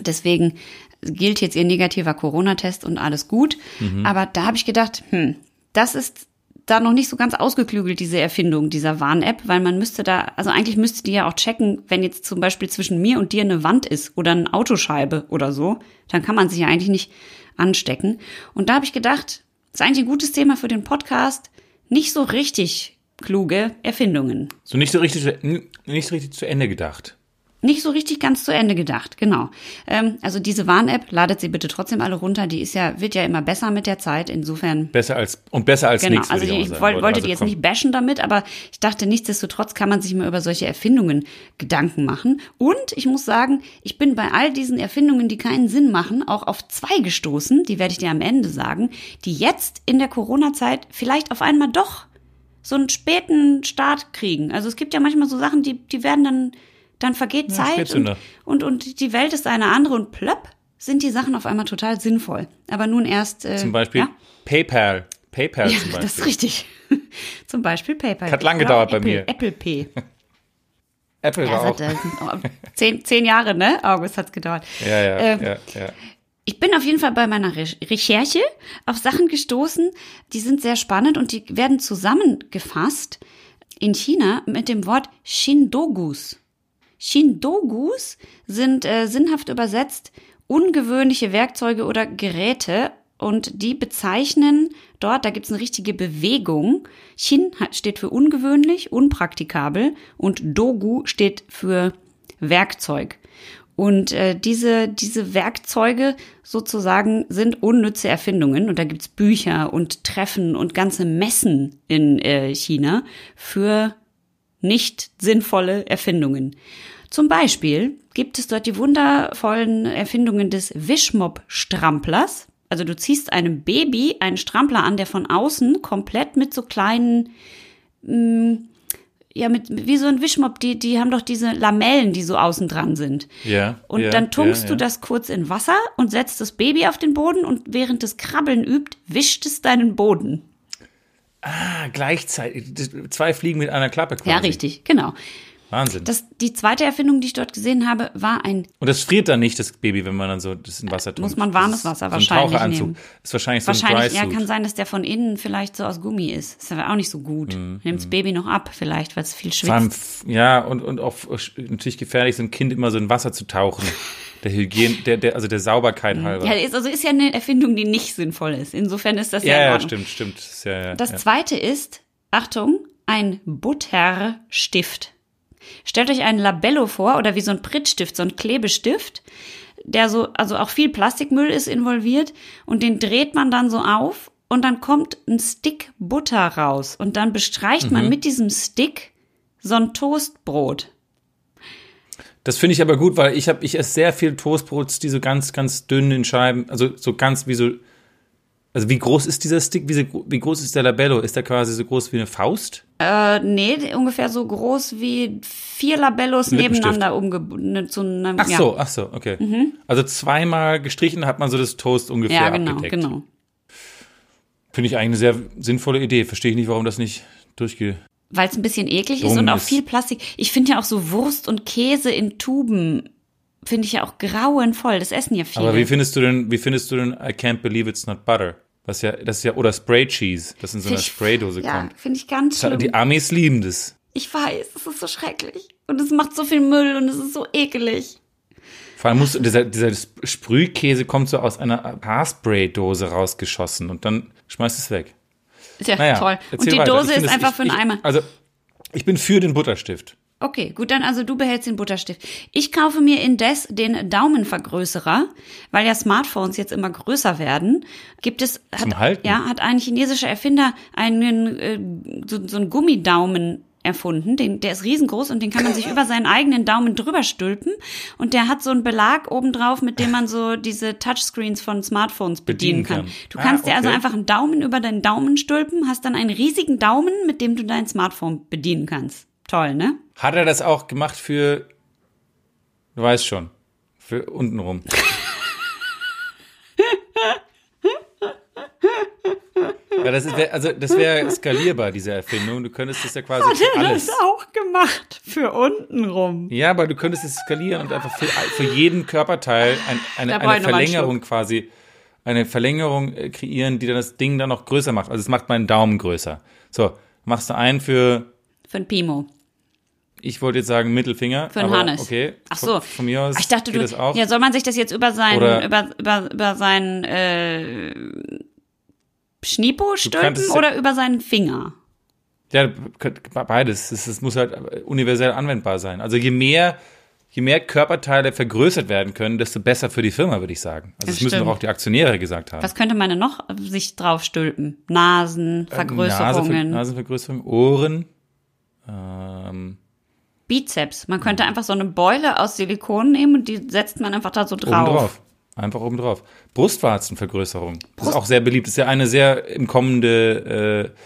Deswegen gilt jetzt ihr negativer Corona-Test und alles gut. Aber da habe ich gedacht, hm, das ist da noch nicht so ganz ausgeklügelt, diese Erfindung dieser Warn-App, weil man müsste da, also eigentlich müsste die ja auch checken, wenn jetzt zum Beispiel zwischen mir und dir eine Wand ist oder eine Autoscheibe oder so, dann kann man sich ja eigentlich nicht anstecken. Und da habe ich gedacht, ist eigentlich ein gutes Thema für den Podcast, nicht so richtig kluge Erfindungen. So nicht so richtig, nicht so richtig zu Ende gedacht. Nicht so richtig ganz zu Ende gedacht, genau. Ähm, also diese Warn-App, ladet sie bitte trotzdem alle runter. Die ist ja, wird ja immer besser mit der Zeit. Insofern Besser als, und besser als Genau, nichts. also ich, ich sagen. wollte, wollte Also die jetzt komm. nicht bashen damit, aber ich dachte, nichtsdestotrotz kann man sich mal über solche Erfindungen Gedanken machen. Und ich muss sagen, ich bin bei all diesen Erfindungen, die keinen Sinn machen, auch auf zwei gestoßen, die werde ich dir am Ende sagen, die jetzt in der Corona-Zeit vielleicht auf einmal doch so einen späten Start kriegen. Also es gibt ja manchmal so Sachen, die, die werden dann, dann vergeht Zeit und, und, und die Welt ist eine andere und plöpp sind die Sachen auf einmal total sinnvoll. Aber nun erst. Äh, Zum Beispiel Ja? PayPal. PayPal Ja, zum Beispiel. das ist richtig. Zum Beispiel PayPal. Hat lang Oder gedauert bei mir. Apple Pay. Apple Ja, war es auch. hat, äh, oh, zehn, zehn Jahre, ne? August hat's gedauert. Ja, ja, äh, ja, ja. Ich bin auf jeden Fall bei meiner Re Recherche auf Sachen gestoßen, die sind sehr spannend und die werden zusammengefasst in China mit dem Wort Shindogus. Shindogus sind äh, sinnhaft übersetzt ungewöhnliche Werkzeuge oder Geräte und die bezeichnen dort, da gibt's eine richtige Bewegung. Chin steht für ungewöhnlich, unpraktikabel und Dogu steht für Werkzeug. Und äh, diese, diese Werkzeuge sozusagen sind unnütze Erfindungen. Und da gibt's Bücher und Treffen und ganze Messen in äh, China für nicht sinnvolle Erfindungen. Zum Beispiel gibt es dort die wundervollen Erfindungen des Wischmopp-Stramplers. Also du ziehst einem Baby einen Strampler an, der von außen komplett mit so kleinen, mh, mm, ja, mit, wie so ein Wischmopp, die, die haben doch diese Lamellen, die so außen dran sind. Ja. Und ja, dann tunkst ja, du ja. das kurz in Wasser und setzt das Baby auf den Boden und während es Krabbeln übt, wischt es deinen Boden. Ah, gleichzeitig. Das- Zwei Fliegen mit einer Klappe quasi. Ja, richtig, genau. Wahnsinn. Das, die zweite Erfindung, die ich dort gesehen habe, war ein Und das friert dann nicht, das Baby, wenn man dann so das in Wasser tut. Muss man warmes Wasser wahrscheinlich so ein Taucheranzug. nehmen. Ist wahrscheinlich so Wahrscheinlich, ein ja, kann sein, dass der von innen vielleicht so aus Gummi ist. Ist aber auch nicht so gut. Mhm, Nimmt's Baby noch ab, vielleicht, weil es viel schwitzt. ja, und, und auch natürlich gefährlich, so ein Kind immer so in Wasser zu tauchen. Der Hygiene, der, der, also der Sauberkeit halber. Ja, ist, also ist ja eine Erfindung, die nicht sinnvoll ist. Insofern ist das ja, ja, ja, stimmt, stimmt. Ja, Das ja. zweite ist, Achtung, ein Butterstift. Stellt euch einen Labello vor oder wie so ein Prittstift, so ein Klebestift, der so, also auch viel Plastikmüll ist involviert und den dreht man dann so auf und dann kommt ein Stick Butter raus und dann bestreicht Mhm. man mit diesem Stick so ein Toastbrot. Das finde ich aber gut, weil ich habe, ich esse sehr viel Toastbrots, die so ganz, ganz dünn in Scheiben, also so ganz wie so, also wie groß ist dieser Stick, wie, wie groß ist der Labello? Ist der quasi so groß wie eine Faust? Äh, nee, ungefähr so groß wie vier Labellos nebeneinander umgebunden zu einem, Ach ja. so, ach so, okay. Also zweimal gestrichen hat man so das Toast ungefähr Ja, genau, abgedeckt. genau. Finde ich eigentlich eine sehr sinnvolle Idee. Verstehe ich nicht, warum das nicht durchge... weil es ein bisschen eklig ist und auch viel Plastik. Ich finde ja auch so Wurst und Käse in Tuben finde ich ja auch grauenvoll. Das essen ja viele. Aber wie findest du denn, wie findest du denn I can't believe it's not butter? Was ja, das ist ja, oder Spray Cheese, das in so einer Fisch- Spraydose ja, kommt. finde ich ganz schlimm. Die Amis lieben das. ich weiß, es ist so schrecklich. Und es macht so viel Müll und es ist so ekelig. Vor allem muss dieser, dieser Sprühkäse kommt so aus einer Haarspraydose rausgeschossen und dann schmeißt es weg. Ist ja Naja, toll. Und die weiter. Dose ist einfach ich, für einen ich, Eimer. Also, ich bin für den Butterstift. Okay, gut, dann also du behältst den Butterstift. Ich kaufe mir indes den Daumenvergrößerer, weil ja Smartphones jetzt immer größer werden. Gibt es hat, ja hat ein chinesischer Erfinder einen äh, so, so einen Gummidaumen erfunden, den, der ist riesengroß und den kann man sich über seinen eigenen Daumen drüber stülpen und der hat so einen Belag obendrauf, mit dem man so diese Touchscreens von Smartphones bedienen, kann. kann. Du Ah, kannst dir also okay. einfach einen Daumen über deinen Daumen stülpen, hast dann einen riesigen Daumen, mit dem du dein Smartphone bedienen kannst. Toll, ne? Hat er das auch gemacht für, du weißt schon, für untenrum? Ja, das ist, also das wäre skalierbar, diese Erfindung. Du könntest das ja quasi für alles. auch gemacht für unten rum. Ja, aber du könntest es skalieren und einfach für, für jeden Körperteil ein, eine, eine Verlängerung quasi, eine Verlängerung äh, kreieren, die dann das Ding dann noch größer macht. Also es macht meinen Daumen größer. So, machst du einen für, Für ein Pimo. ich wollte jetzt sagen Mittelfinger. Für aber Hannes. Okay. Ach so. Von mir aus Ach, ich dachte, du. das auch. Ja, soll man sich das jetzt über seinen, Oder- über, über, über seinen äh, Schnipo stülpen oder über seinen Finger? Ja, beides. Es, muss halt universell anwendbar sein. Also je mehr, je mehr Körperteile vergrößert werden können, desto besser für die Firma, würde ich sagen. Also das, Das müssen doch auch die Aktionäre gesagt haben. Was könnte man denn noch sich drauf stülpen? Nasen, Nase, Vergrößerungen, Nasenvergrößerung, Ohren. Ähm, Bizeps. Man könnte einfach so eine Beule aus Silikon nehmen und die setzt man einfach da so drauf. Oben drauf. Einfach oben drauf. Brustwarzenvergrößerung. Das ist auch sehr beliebt. Das ist ja eine sehr im kommende äh,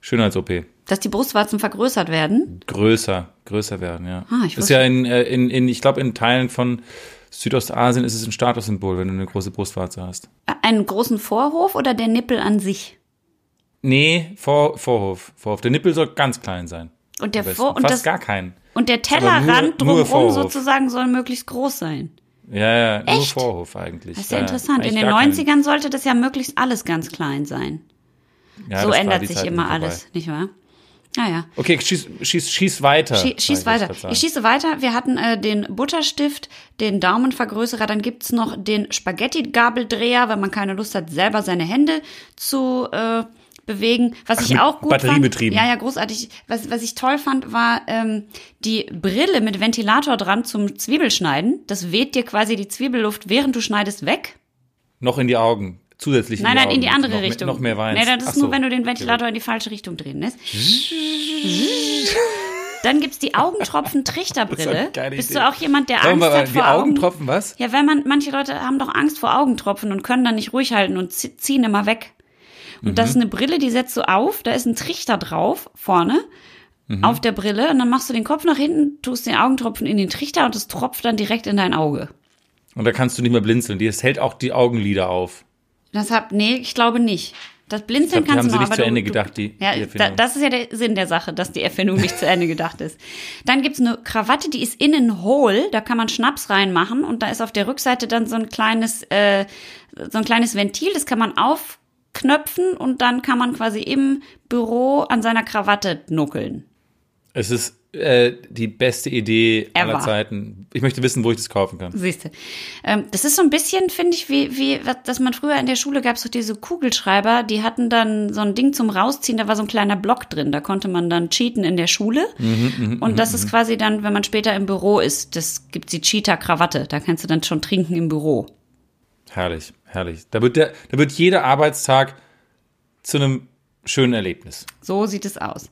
Schönheits-OP. Dass die Brustwarzen vergrößert werden. Größer, größer werden, ja. Ah, ich das ist ja in, äh, in, in ich glaube, in Teilen von Südostasien ist es ein Statussymbol, wenn du eine große Brustwarze hast. Einen großen Vorhof oder der Nippel an sich? Nee, Vor, Vorhof, Vorhof. Der Nippel soll ganz klein sein. Und der. Vor und Fast das gar keinen. und der Tellerrand nur drumherum sozusagen soll möglichst groß sein. Ja, ja, nur Echt? Vorhof eigentlich. Das ist ja, ja, interessant. In den gar keinen. 90ern sollte das ja möglichst alles ganz klein sein. Ja, so ändert sich Zeit immer alles, nicht wahr? Ah ja. Okay, schieß, schieß, schieß weiter. Schie schieß weiter. sagen. Ich schieße weiter. Wir hatten äh, den Butterstift, den Daumenvergrößerer, dann gibt's noch den Spaghetti-Gabeldreher, wenn man keine Lust hat, selber seine Hände zu äh, bewegen. Was Ach, ich auch gut batteriebetrieben. fand. Ja, ja, großartig. Was, was ich toll fand, war ähm, die Brille mit Ventilator dran zum Zwiebelschneiden. Das weht dir quasi die Zwiebelluft, während du schneidest, weg. Noch in die Augen. Zusätzlich Nein, in die nein, Augen. in die andere noch Richtung. Mehr, noch mehr Wein. Nee, das ist nur, wenn du den Ventilator in die falsche Richtung drehen lässt. Dann gibt's die Augentropfen-Trichterbrille. Bist Idee. du auch jemand, der Sag Angst mal, hat die vor Augen? Augentropfen, was? Ja, wenn man, manche Leute haben doch Angst vor Augentropfen und können dann nicht ruhig halten und zie- ziehen immer weg. Und das ist Mhm. eine Brille, die setzt du auf, da ist ein Trichter drauf, vorne, Mhm. auf der Brille, und dann machst du den Kopf nach hinten, tust den Augentropfen in den Trichter und es tropft dann direkt in dein Auge. Und da kannst du nicht mehr blinzeln. Die- Das hält auch die Augenlider auf. Das hab, nee, ich glaube nicht. Das Blinzeln glaub, kannst haben du sie noch, nicht aber zu Ende du, gedacht, die- ja, die da, das ist ja der Sinn der Sache, dass die Erfindung nicht zu Ende gedacht ist. Dann gibt's eine Krawatte, die ist innen hohl, da kann man Schnaps reinmachen und da ist auf der Rückseite dann so ein kleines, äh, so ein kleines Ventil, das kann man aufknöpfen und dann kann man quasi im Büro an seiner Krawatte nuckeln. Es ist äh, die beste Idee aller Ever. Zeiten. Ich möchte wissen, wo ich das kaufen kann. Siehst du. Ähm, das ist so ein bisschen, finde ich, wie, wie, dass man früher in der Schule gab es doch diese Kugelschreiber, die hatten dann so ein Ding zum Rausziehen, da war so ein kleiner Block drin, da konnte man dann cheaten in der Schule. Und das ist quasi dann, wenn man später im Büro ist, das gibt die Cheater-Krawatte, da kannst du dann schon trinken im Büro. Herrlich, herrlich. Da wird, der, da wird jeder Arbeitstag zu einem schönen Erlebnis. So sieht es aus.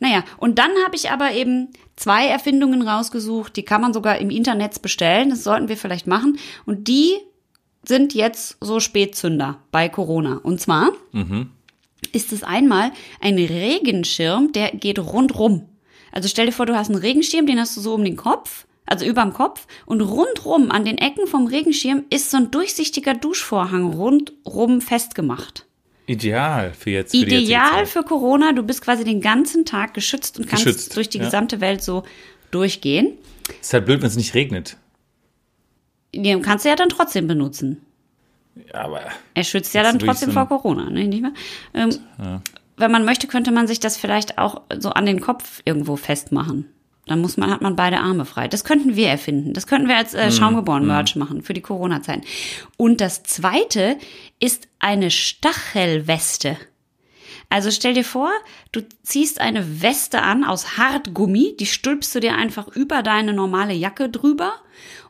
Naja, und dann habe ich aber eben zwei Erfindungen rausgesucht, die kann man sogar im Internet bestellen, das sollten wir vielleicht machen. Und die sind jetzt so Spätzünder bei Corona. Und zwar ist es einmal ein Regenschirm, der geht rundrum. Also stell dir vor, du hast einen Regenschirm, den hast du so um den Kopf, also überm Kopf, und rundrum an den Ecken vom Regenschirm ist so ein durchsichtiger Duschvorhang rundrum festgemacht. Ideal für jetzt. Für Ideal für Corona. Du bist quasi den ganzen Tag geschützt und kannst Geschützt, durch die ja. gesamte Welt so durchgehen. Ist halt blöd, wenn es nicht regnet. Den kannst du ja dann trotzdem benutzen. Ja, aber Er schützt ja dann trotzdem so vor Corona, ne? Nicht mehr? Ähm, Wenn man möchte, könnte man sich das vielleicht auch so an den Kopf irgendwo festmachen. Dann muss man, hat man beide Arme frei. Das könnten wir erfinden. Das könnten wir als äh, Schaumgeboren-Merch machen für die Corona-Zeiten. Und das zweite ist eine Stachelweste. Also stell dir vor, du ziehst eine Weste an aus Hartgummi, die stülpst du dir einfach über deine normale Jacke drüber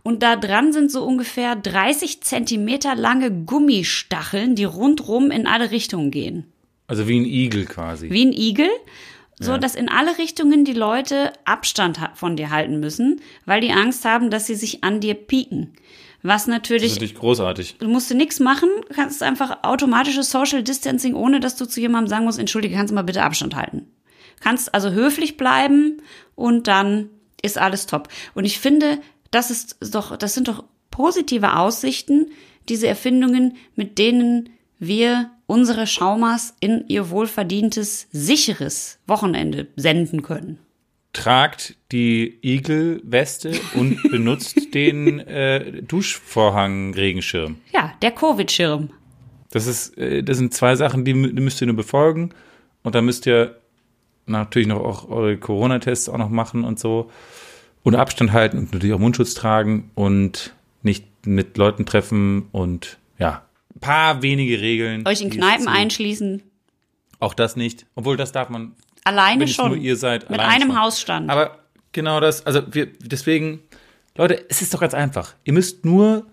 und da dran sind so ungefähr 30 Zentimeter lange Gummistacheln, die rundrum in alle Richtungen gehen. also wie ein Igel quasi. Wie ein Igel, so dass in alle Richtungen die Leute Abstand von dir halten müssen, weil die Angst haben, dass sie sich an dir pieken. Was das natürlich ist natürlich großartig. Du musst dir nichts machen, kannst einfach automatisches Social Distancing, ohne dass du zu jemandem sagen musst, entschuldige, kannst du mal bitte Abstand halten. Kannst also höflich bleiben und dann ist alles top. Und ich finde, das ist doch, das sind doch positive Aussichten, diese Erfindungen, mit denen wir unsere Schaumas in ihr wohlverdientes, sicheres Wochenende senden können. Tragt die Igelweste und benutzt den äh, Duschvorhang-Regenschirm. Ja, der Covid-Schirm. Das ist, äh, das sind zwei Sachen, die, die müsst ihr nur befolgen. Und dann müsst ihr natürlich noch auch eure Corona-Tests auch noch machen und so. Und Abstand halten und natürlich auch Mundschutz tragen und nicht mit Leuten treffen und ja, paar wenige Regeln. Euch in Kneipen einschließen. Auch das nicht. Obwohl, das darf man, Alleine schon. nur ihr seid. Mit einem schon. Hausstand. Aber genau das, also wir, deswegen, Leute, es ist doch ganz einfach. Ihr müsst nur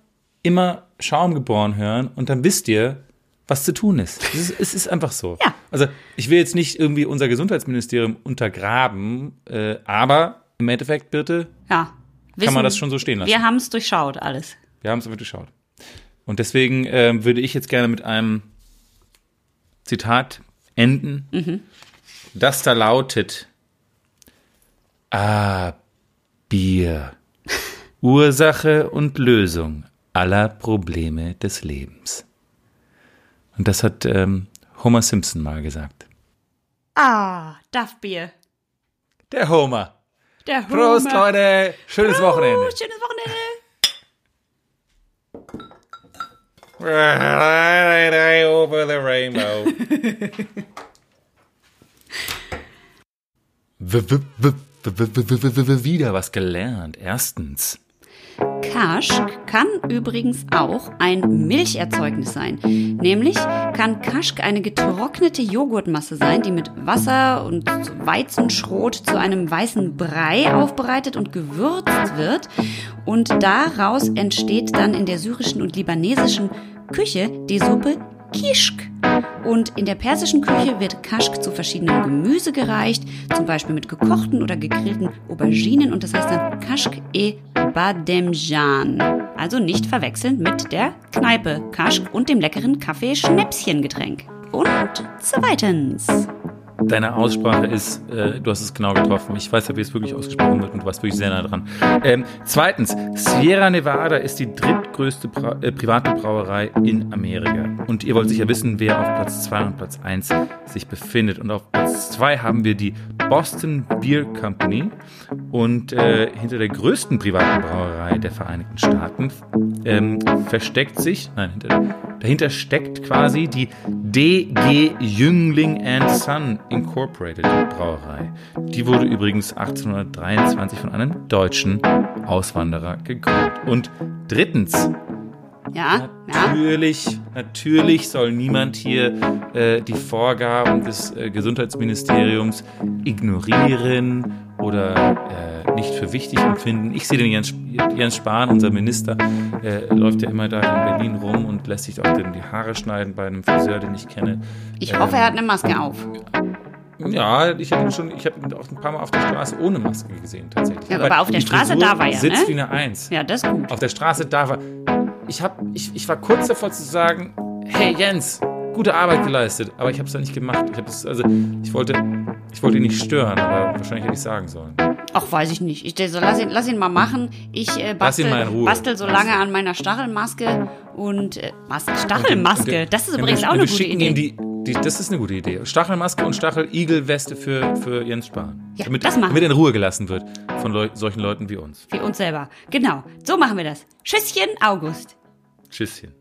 immer Schaum geboren hören und dann wisst ihr, was zu tun ist. Es ist, es ist einfach so. Ja. Also ich will jetzt nicht irgendwie unser Gesundheitsministerium untergraben, äh, aber im Endeffekt bitte, Ja. Kann man das schon so stehen lassen? Wir haben es durchschaut, alles. wir haben es aber geschaut. Und deswegen ähm, würde ich jetzt gerne mit einem Zitat enden, das da lautet, Ah, Bier, Ursache und Lösung aller Probleme des Lebens. Und das hat ähm, Homer Simpson mal gesagt. Ah, Duffbier. Der Homer. Der Prost, Homer. Leute. Schönes Wochenende. Prost, schönes Wochenende. Over the rainbow. Wieder was gelernt. Erstens. Kaschk kann übrigens auch ein Milcherzeugnis sein. Nämlich kann Kaschk eine getrocknete Joghurtmasse sein, die mit Wasser und Weizenschrot zu einem weißen Brei aufbereitet und gewürzt wird. Und daraus entsteht dann in der syrischen und libanesischen Küche die Suppe Kishk. Und in der persischen Küche wird Kaschk zu verschiedenen Gemüse gereicht, zum Beispiel mit gekochten oder gegrillten Auberginen und das heißt dann Kaschk e Bademjan. Also nicht verwechseln mit der Kneipe Kaschk und dem leckeren Kaffee-Schnäpschengetränk. Und zweitens. Deine Aussprache ist, äh, du hast es genau getroffen. Ich weiß ja, wie es wirklich ausgesprochen wird und du warst wirklich sehr nah dran. Ähm, zweitens, Sierra Nevada ist die drittgrößte Bra äh, private Brauerei in Amerika. Und ihr wollt sicher wissen, wer auf Platz 2 und Platz 1 sich befindet. Und auf Platz 2 haben wir die Boston Beer Company. Und äh, hinter der größten privaten Brauerei der Vereinigten Staaten ähm, versteckt sich, nein, hinter, dahinter steckt quasi die DG Jüngling and Son Incorporated Brauerei. Die wurde übrigens 1823 von einem deutschen Auswanderer gegründet. Und drittens, Ja, ja. Natürlich, natürlich soll niemand hier äh, die Vorgaben des äh, Gesundheitsministeriums ignorieren oder äh, nicht für wichtig empfinden. Ich sehe den Jens, Jens Spahn, unser Minister, äh, läuft ja immer da in Berlin rum und lässt sich auch die Haare schneiden bei einem Friseur, den ich kenne. Ich hoffe, er hat eine Maske auf. Ja, ich habe ihn schon, ich habe ihn auch ein paar Mal auf der Straße ohne Maske gesehen, tatsächlich. Ja, aber auf der Straße, Frisur da war er, Sitzt ne? wie eine Eins. Ja, das ist gut. Auf der Straße da war. Ich, hab, ich, ich war kurz davor zu sagen, hey Jens, gute Arbeit geleistet, aber ich habe es dann nicht gemacht. Ich es, also ich wollte, ich wollte ihn nicht stören, aber wahrscheinlich hätte ich sagen sollen. Ach, weiß ich nicht. Ich so, lass ihn, lass ihn mal machen. Ich äh, bastel, bastel so lange an meiner Stachelmaske und äh, Mas Stachelmaske. Das ist übrigens auch und eine wir gute Idee. Die, die, das ist eine gute Idee. Stachelmaske und Stachel-Igel-Weste für, für Jens Spahn. Ja, damit, das machen damit er in Ruhe gelassen wird von Leu solchen Leuten wie uns. Für uns selber. Genau. So machen wir das. Tschüsschen, August. Tschüsschen.